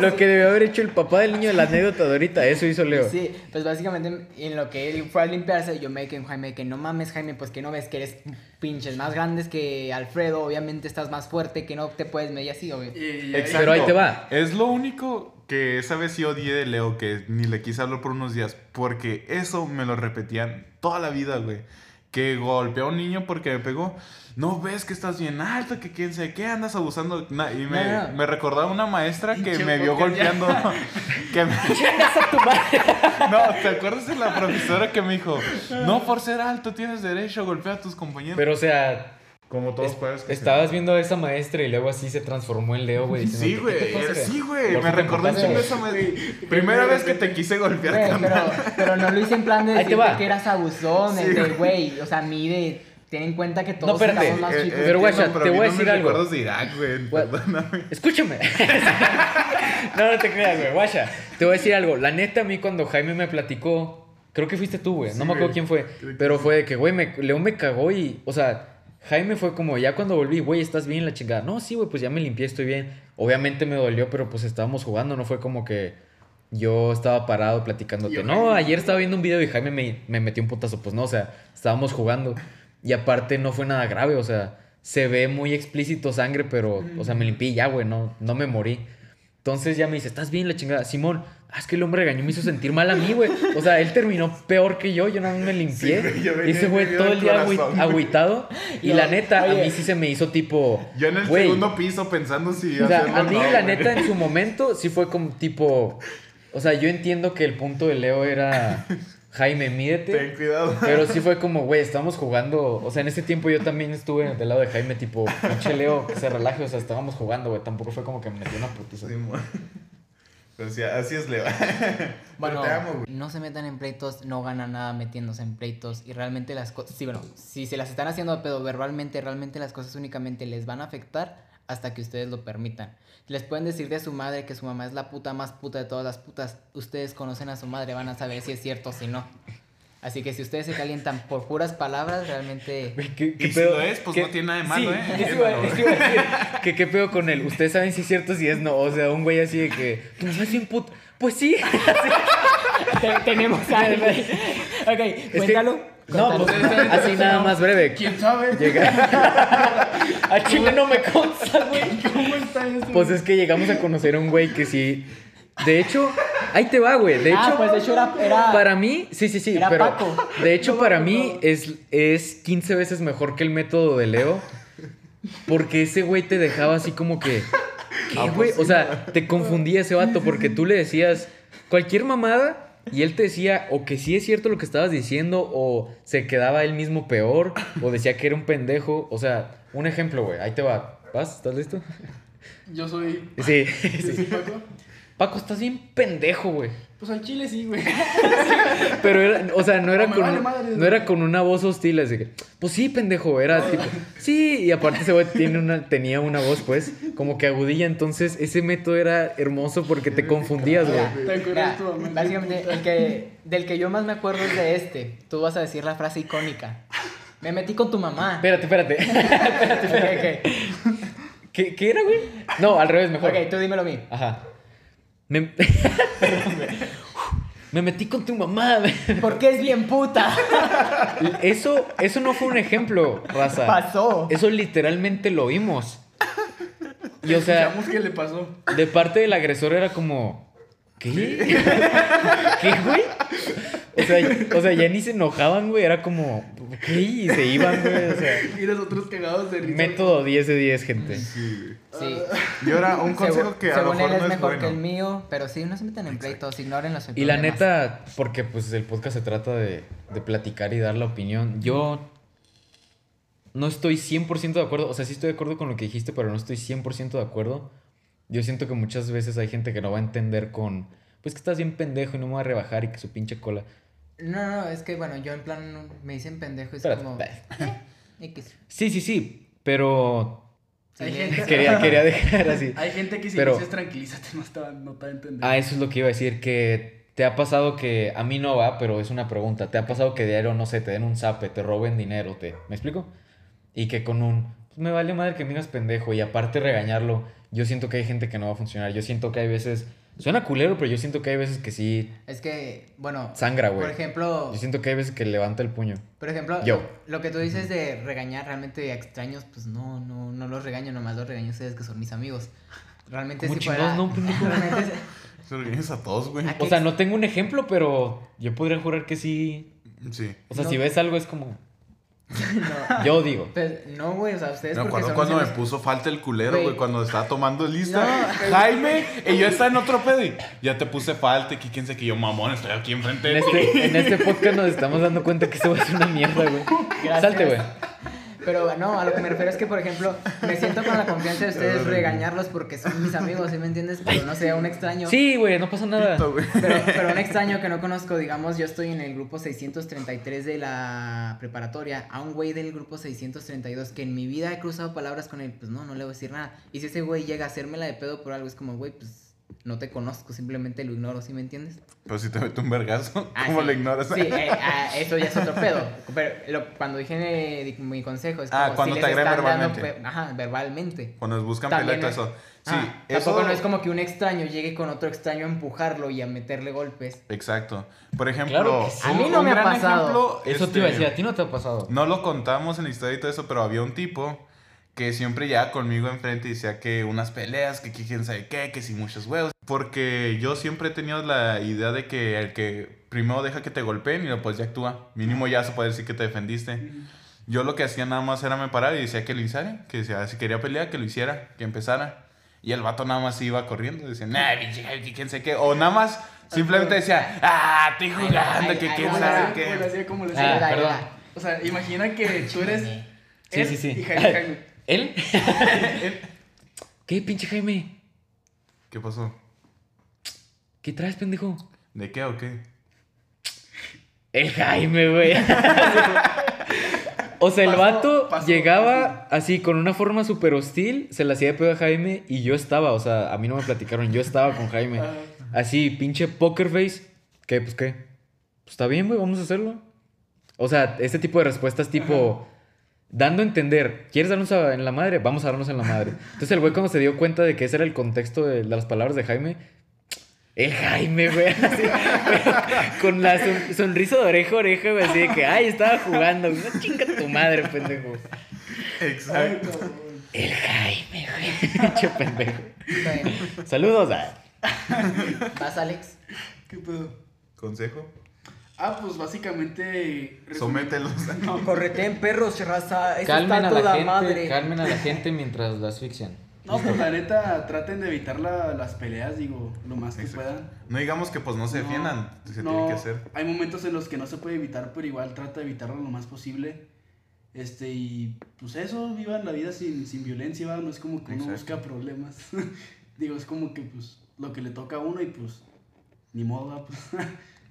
lo que debió haber hecho el papá del niño de la anécdota de ahorita, eso hizo Leo. Sí, pues básicamente en lo que él fue a limpiarse, yo me quedé con Jaime que no mames, Jaime, pues que no ves que eres pinches más grandes que Alfredo, obviamente estás más fuerte, que no te puedes medir así, obvio. Exacto. Pero ahí te va. Es lo único que esa vez sí odié de Leo, que ni le quise hablar por unos días, porque eso me lo repetían toda la vida, güey. Que golpeó a un niño porque me pegó. No ves que estás bien alto, que quién sabe qué, andas abusando. Na- y me, No, no. me recordaba una maestra que me vio ya. golpeando. *laughs* que me- *laughs* no, ¿te acuerdas de la profesora que me dijo, no por ser alto tienes derecho a golpear a tus compañeros? Pero, o sea, Como todos es- padres que se- estabas viendo a esa maestra y luego así se transformó en Leo, güey. Sí, "¿Qué güey, sí, güey. ¿Por Me recordó un emputaste, chingo güey?" esa madre. Primera vez que te quise golpear, carnal. pero, pero no lo hice en plan de va. que eras abusón, Sí, de, güey. o sea, mide, ten en cuenta que todos espérate, estamos más Eh, chicos. eh, Pero, guacha, te voy a decir algo. de Irak, güey. Perdóname. Escúchame. *laughs* no, no te creas, güey. Guacha, te voy a decir algo. La neta, a mí cuando Jaime me platicó, creo que fuiste tú, güey. Sí, no me acuerdo quién fue. Pero fue de que, güey, Leo me cagó y, o sea, Jaime fue como, ya cuando volví, güey, ¿estás bien? La chingada. No, sí, güey, pues ya me limpié, estoy bien. Obviamente me dolió, pero pues estábamos jugando, no fue como que yo estaba parado platicándote. No, ayer estaba viendo un video y Jaime me, me metió un putazo. Pues no, o sea, estábamos jugando. Y aparte no fue nada grave, o sea, se ve muy explícito sangre, pero, o sea, me limpié y ya, güey, no, no me morí. Entonces ya me dice, ¿estás bien la chingada? Simón, ah, es que el hombre regañó me hizo sentir mal a mí, güey. O sea, él terminó peor que yo, yo nada más me limpié. Sí, y ese güey todo el día corazón. agüitado. *laughs* Y No, la neta, a mí sí se me hizo tipo... Yo en el güey, segundo piso pensando si o sea, a mí no, la neta en su momento sí fue como tipo... O sea, yo entiendo que el punto de Leo era... Jaime, mídete. Ten cuidado. Pero sí fue como, güey, estábamos jugando. O sea, en ese tiempo yo también estuve del lado de Jaime, tipo, pinche Leo, que se relaje. O sea, estábamos jugando, güey. Tampoco fue como que me metió una putiza. Sí, sí, así es, Leo. *laughs* Bueno, te amo, güey. no se metan en pleitos, no ganan nada metiéndose en pleitos y realmente las cosas, sí, bueno, si se las están haciendo de pedo verbalmente, realmente las cosas únicamente les van a afectar hasta que ustedes lo permitan. Les pueden decir de su madre que su mamá es la puta más puta de todas las putas. Ustedes conocen a su madre, van a saber si es cierto o si no. Así que si ustedes se calientan por puras palabras, realmente... Güey, ¿qué, Y si lo es, pues no tiene nada de malo, sí, ¿eh? eso iba a decir. ¿Qué, ¿Qué pedo con él? Ustedes saben si es cierto, si es no. O sea, un güey así de que, mamá es bien puta. Pues sí. *laughs* Te- Tenemos algo. *laughs* ok, que- cuéntalo. No, cuéntalo. pues así nada más breve. ¿Quién sabe? Llega... *laughs* A Chile no me consta, güey. ¿Cómo está eso? Pues es que llegamos a conocer a un güey que sí. De hecho, ahí te va, güey. De Ah, hecho, pues de hecho era... era- para mí, sí, sí, sí. Era pero Paco. de hecho, No, para no, mí no. es, es 15 veces mejor que el método de Leo. Porque ese güey te dejaba así como que. ¿Qué, güey? O sea, te confundía ese vato porque tú le decías cualquier mamada y él te decía o que sí es cierto lo que estabas diciendo o se quedaba él mismo peor o decía que era un pendejo. O sea, un ejemplo, güey. Ahí te va. ¿Vas? ¿Estás listo? Yo soy. Sí. *laughs* ¿Sí, sí, Paco? Paco, estás bien pendejo, güey. Pues al chile sí, güey. *laughs* Pero era, o sea, no era, con, vale madre. no era con una voz hostil, así que, pues sí, pendejo, era tipo, sí, y aparte ese güey tiene una, tenía una voz, pues, como que agudilla, entonces ese método era hermoso porque te confundías, güey. Te acuerdas mamá, básicamente, el que, del que yo más me acuerdo es de este. Tú vas a decir la frase icónica. Me metí con tu mamá. Espérate, espérate. *laughs* Ok, ok. ¿Qué, ¿Qué era, güey? No, al revés, mejor. Ok, tú dímelo a mí. Ajá. Me... *laughs* Me metí con tu mamá. Porque es bien puta. Eso, eso no fue un ejemplo, raza. Pasó. Eso literalmente lo vimos. Y o sea, qué le pasó. de parte del agresor era como. ¿Qué? *laughs* ¿Qué, güey? O sea, o sea, ya ni se enojaban, güey. Era como. ¿Qué? Y se iban, güey. O sea, Y nosotros cagados de risa. método 10 de 10, gente. Sí. Y ahora, un consejo Segu- que a lo mejor él es no es mejor bueno. que el mío, pero sí, no se metan en pleitos, ignórenlos. los Y la neta, porque pues el podcast se trata de, de platicar y dar la opinión. Yo no estoy 100% de acuerdo. O sea, sí estoy de acuerdo con lo que dijiste, pero no estoy 100% de acuerdo. Yo siento que muchas veces hay gente que no va a entender con... Pues que estás bien pendejo y no me voy a rebajar y que su pinche cola. No, no, es que bueno, yo en plan me dicen pendejo, es como. *laughs* X. Sí, sí, sí, pero Hay gente- quería, quería dejar así. *laughs* Hay gente que si Pero- dices tranquilízate no está, no te va a entender. Ah, eso es lo que iba a decir, que te ha pasado que, a mí no va, pero es una pregunta, te ha pasado que diario, no sé, te den un zape, te roben dinero, te, ¿me explico? Y que con un, pues me vale madre que me digas pendejo y aparte regañarlo, yo siento que hay gente que no va a funcionar, yo siento que hay veces, suena culero, pero yo siento que hay veces que sí Es que, bueno. sangra, güey. Por ejemplo, Yo siento que hay veces que levanta el puño. por ejemplo, Yo. lo que tú dices de regañar realmente a extraños, pues no, no, no los regaño, nomás los regaño a ustedes que son mis amigos. Realmente ¿Cómo si fuera. no, *laughs* realmente Se organiza a todos, güey. O sea, no tengo un ejemplo, pero yo podría jurar que sí. Sí. O sea, No. si ves algo es como, no. yo digo. Pues, no, güey, o sea, ustedes Me acuerdo cuando me puso falta el culero, Güey. cuando estaba tomando lista. No. *laughs* Jaime, y yo estaba en otro pedo y ya te puse falta, y que quién sé que yo, mamón, estoy aquí enfrente En de ti. este, en este podcast nos estamos dando cuenta que eso va a ser una mierda, güey. Salte, güey. Pero no, a lo que me refiero es que, por ejemplo, me siento con la confianza de ustedes regañarlos porque son mis amigos, ¿sí me entiendes? Pero no sé, un extraño. Sí, güey, no pasa nada. Pito. Pero, pero un extraño que no conozco, digamos, yo estoy en el grupo 633 de la preparatoria, a un güey del grupo 632 que en mi vida he cruzado palabras con él, pues no, no le voy a decir nada. Y si ese güey llega a hacérmela de pedo por algo, es como, güey, pues no te conozco, simplemente lo ignoro, ¿sí me entiendes? Pero si te mete un vergazo, *laughs* Ah, ¿cómo sí. lo ignoras? Sí, eh, *laughs* ah, eso ya es otro pedo. Pero lo- cuando dije eh, mi consejo es como Ah, cuando si te dando verbalmente. ajá, verbalmente. Cuando nos buscan todo eso. Sí, Ah, eso. Tampoco no es como que un extraño llegue con otro extraño a empujarlo y a meterle golpes. Exacto. Por ejemplo, Claro sí. A mí no un me ha gran pasado. ejemplo, Eso te iba a este, decir, a ti no te ha pasado. No lo contamos en la historia y todo eso, pero había un tipo que siempre ya conmigo enfrente y decía que unas peleas, que, quién sabe qué, que si muchos huevos. Porque yo siempre he tenido la idea de que el que primero deja que te golpeen y después ya actúa. Mínimo ya se puede decir que te defendiste. Yo lo que hacía nada más era me parar y decía que lo hiciera, que decía, si quería pelear, que lo hiciera, que empezara. Y el vato nada más iba corriendo, decía, nah, quién sabe qué. O nada más simplemente decía, ah, estoy jugando, ay, que ay, quién ay, sabe ay, ¿Cómo le qué. hacía? ¿Cómo le Ah, hacía? Perdón. O sea, imagina que tú eres. Sí, él sí, sí. Y Jaime, Jaime. *laughs* ¿Él? ¿Qué, pinche Jaime? ¿Qué pasó? ¿Qué traes, pendejo? ¿De qué o qué? El Jaime, güey. o sea, el Pasó, vato pasó, llegaba así con una forma súper hostil, se la hacía de pedo a Jaime y yo estaba, o sea, a mí no me platicaron, yo estaba con Jaime. Ajá. Así, pinche poker face. ¿Qué? Pues qué. Pues está bien, güey, vamos a hacerlo. O sea, este tipo de respuestas tipo... Dando a entender, ¿quieres darnos a- en la madre? Vamos a darnos en la madre. *laughs* Entonces el güey cuando se dio cuenta de que ese era el contexto de, de las palabras de Jaime, el Jaime, güey, así, *laughs* con la son- sonrisa de oreja a oreja, güey, así de que, ay, estaba jugando, güey, no chinga tu madre, pendejo. Cabrón. El Jaime, güey, *laughs* pendejo. Saludos a... ¿Vas, Alex? ¿Qué pedo? ¿Consejo? Ah, pues básicamente. Somételos. *laughs* Correteen perros, raza. Eso Calmen está a la gente, madre. calmen a la *laughs* gente mientras la asfixian. No, pues la neta, traten de evitar la- las peleas, digo, lo más que Exacto. puedan. No digamos que pues no se No, defiendan, se no, tiene que hacer. Hay momentos en los que no se puede evitar, pero igual trata de evitarlo lo más posible. Este, y pues eso, vivan la vida sin, sin violencia, ¿va? no es como que uno Exacto. busca problemas. *laughs* digo, es como que pues lo que le toca a uno y pues ni modo. Pues,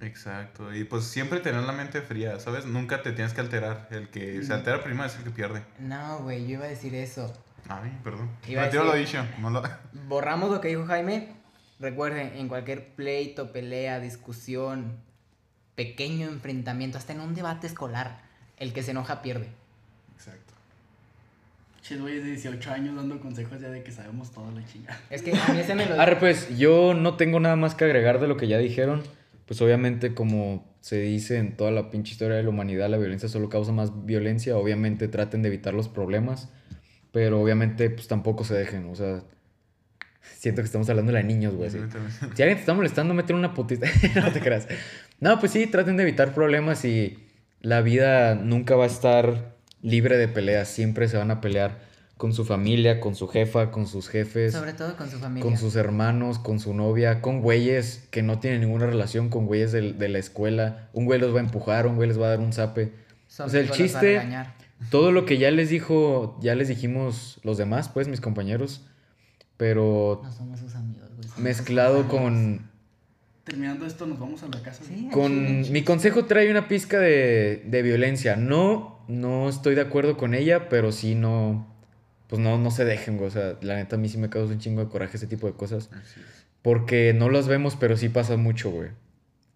Exacto. Y pues siempre tener la mente fría, ¿sabes? Nunca te tienes que alterar. El que se altera primero es el que pierde. No, güey, yo iba a decir eso. Ay, perdón. Iba a Retiro lo decir- dicho. No lo... *laughs* Borramos lo que dijo Jaime. Recuerden, en cualquier pleito, pelea, discusión, pequeño enfrentamiento, hasta en un debate escolar, el que se enoja pierde. Exacto. che, güey de 18 años dando consejos ya de que sabemos todo la chingada. Es que a mí ese me lo *laughs* Arre, pues yo no tengo nada más que agregar de lo que ya dijeron. Pues obviamente, como se dice en toda la pinche historia de la humanidad, la violencia solo causa más violencia. Obviamente traten de evitar los problemas, pero obviamente pues tampoco se dejen. O sea, siento que estamos hablando de niños, güey. Si alguien te está molestando, meter una putita. *laughs* no te creas. No, pues sí, traten de evitar problemas y la vida nunca va a estar libre de peleas. Siempre se van a pelear con su familia, con su jefa, con sus jefes Sobre todo con su familia. con sus hermanos, con su novia, con güeyes que no tienen ninguna relación con güeyes del- de, la escuela. Un güey los va a empujar, un güey les va a dar un zape. Son o sea, el chiste-. Todo lo que ya les dijo, ya les dijimos los demás, pues, mis compañeros. Pero No somos sus amigos, güey. somos mezclado amigos. con... Terminando esto, nos vamos a la casa. Sí, Con mi consejo trae una pizca de, de violencia. No, no estoy de acuerdo con ella, pero sí no, pues no, no se dejen, güey. O sea, la neta a mí sí me causa un chingo de coraje ese tipo de cosas. Porque no las vemos, pero sí pasa mucho, güey.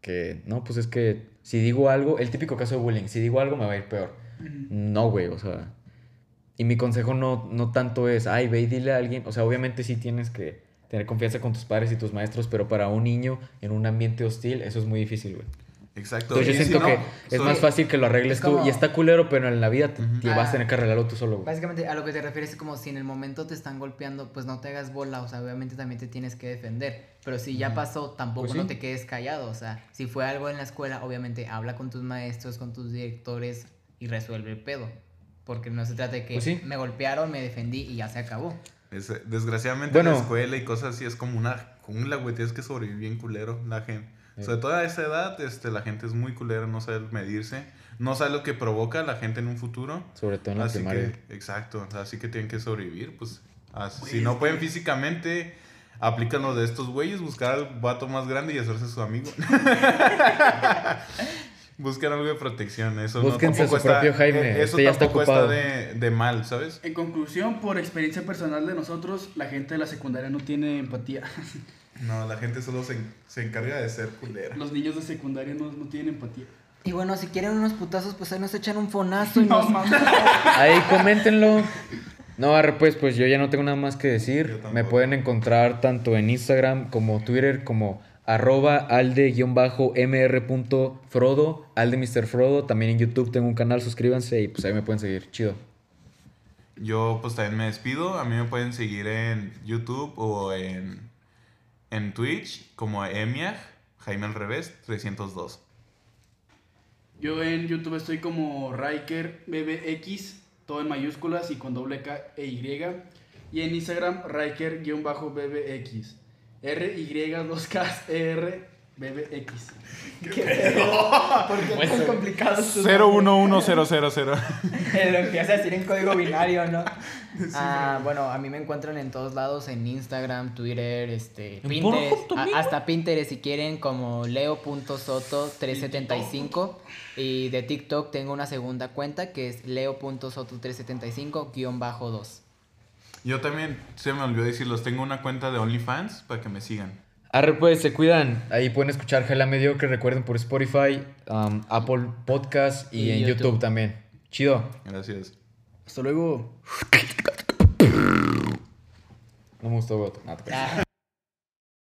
Que, no, pues es que si digo algo, el típico caso de bullying, si digo algo me va a ir peor. No, güey, o sea. Y mi consejo no, no tanto es, ay, ve y dile a alguien. O sea, obviamente sí tienes que tener confianza con tus padres y tus maestros, pero para un niño en un ambiente hostil, eso es muy difícil, güey. Exacto. Entonces yo si siento no, que es más fácil que lo arregles Es tú. Y está culero, pero en la vida te, vas a tener que arreglarlo tú solo, güey. Básicamente a lo que te refieres es como si en el momento te están golpeando, pues no te hagas bola, o sea, obviamente también te tienes que defender. Pero si ya pasó, tampoco Pues sí. no te quedes callado, o sea, si fue algo en la escuela, obviamente habla con tus maestros, con tus directores y resuelve el pedo. Porque no se trata de que Pues sí. me golpearon, me defendí y ya se acabó. Es- desgraciadamente Bueno. en la escuela y cosas así es como una jungla, güey. Tienes que sobrevivir bien culero. La gente. Sí. Sobre todo a esa edad, este, la gente es muy culera, no sabe medirse. No sabe lo que provoca la gente en un futuro. Sobre todo en la Así primaria. que, exacto. Así que tienen que sobrevivir, pues. así- si no pueden físicamente, aplican lo de estos güeyes, buscar al vato más grande y hacerse su amigo. *laughs* Buscan algo de protección. Eso Búsquense no, su propio está, Jaime, eh, Eso este ya está tampoco ocupado. de, de mal, ¿sabes? En conclusión, por experiencia personal de nosotros, la gente de la secundaria no tiene empatía. *laughs* No, la gente solo se, se encarga de ser culera. Los niños de secundaria no, no tienen empatía. Y bueno, si quieren unos putazos, pues ahí nos echan un fonazo y *laughs* No, nos... *laughs* Ahí coméntenlo. No, arre, pues, pues yo ya no tengo nada más que decir. Me pueden encontrar tanto en Instagram como Twitter como arroba alde-mr.frodo, alde Mr. Frodo. También en YouTube tengo un canal, suscríbanse y pues ahí me pueden seguir. Chido. Yo pues también me despido. A mí me pueden seguir en YouTube o en, en Twitch como Emiag, Jaime al revés, 302. Yo en YouTube estoy como Riker todo en mayúsculas y con doble K e Y. Y en Instagram, Riker-BBX. R-Y-2-K-R Bebe X. *laughs* ¿Qué, pedo? ¿Por qué tan complicado? 011000. *laughs* Lo empieza a decir en código binario, ¿no? Ah, bueno, a mí me encuentran en todos lados, en Instagram, Twitter, este, Pinterest, hasta Pinterest si quieren, como leo.soto375. Y de TikTok tengo una segunda cuenta que es leo.soto375-2. Yo también, se me olvidó decirlos, tengo una cuenta de OnlyFans para que me sigan. Arre, pues, se cuidan. Ahí pueden escuchar Gela Mediocre, recuerden por Spotify, um, Apple Podcast y, Y en YouTube. YouTube. también. Chido. Gracias. Hasta luego. No me gustó, güey. No. *laughs*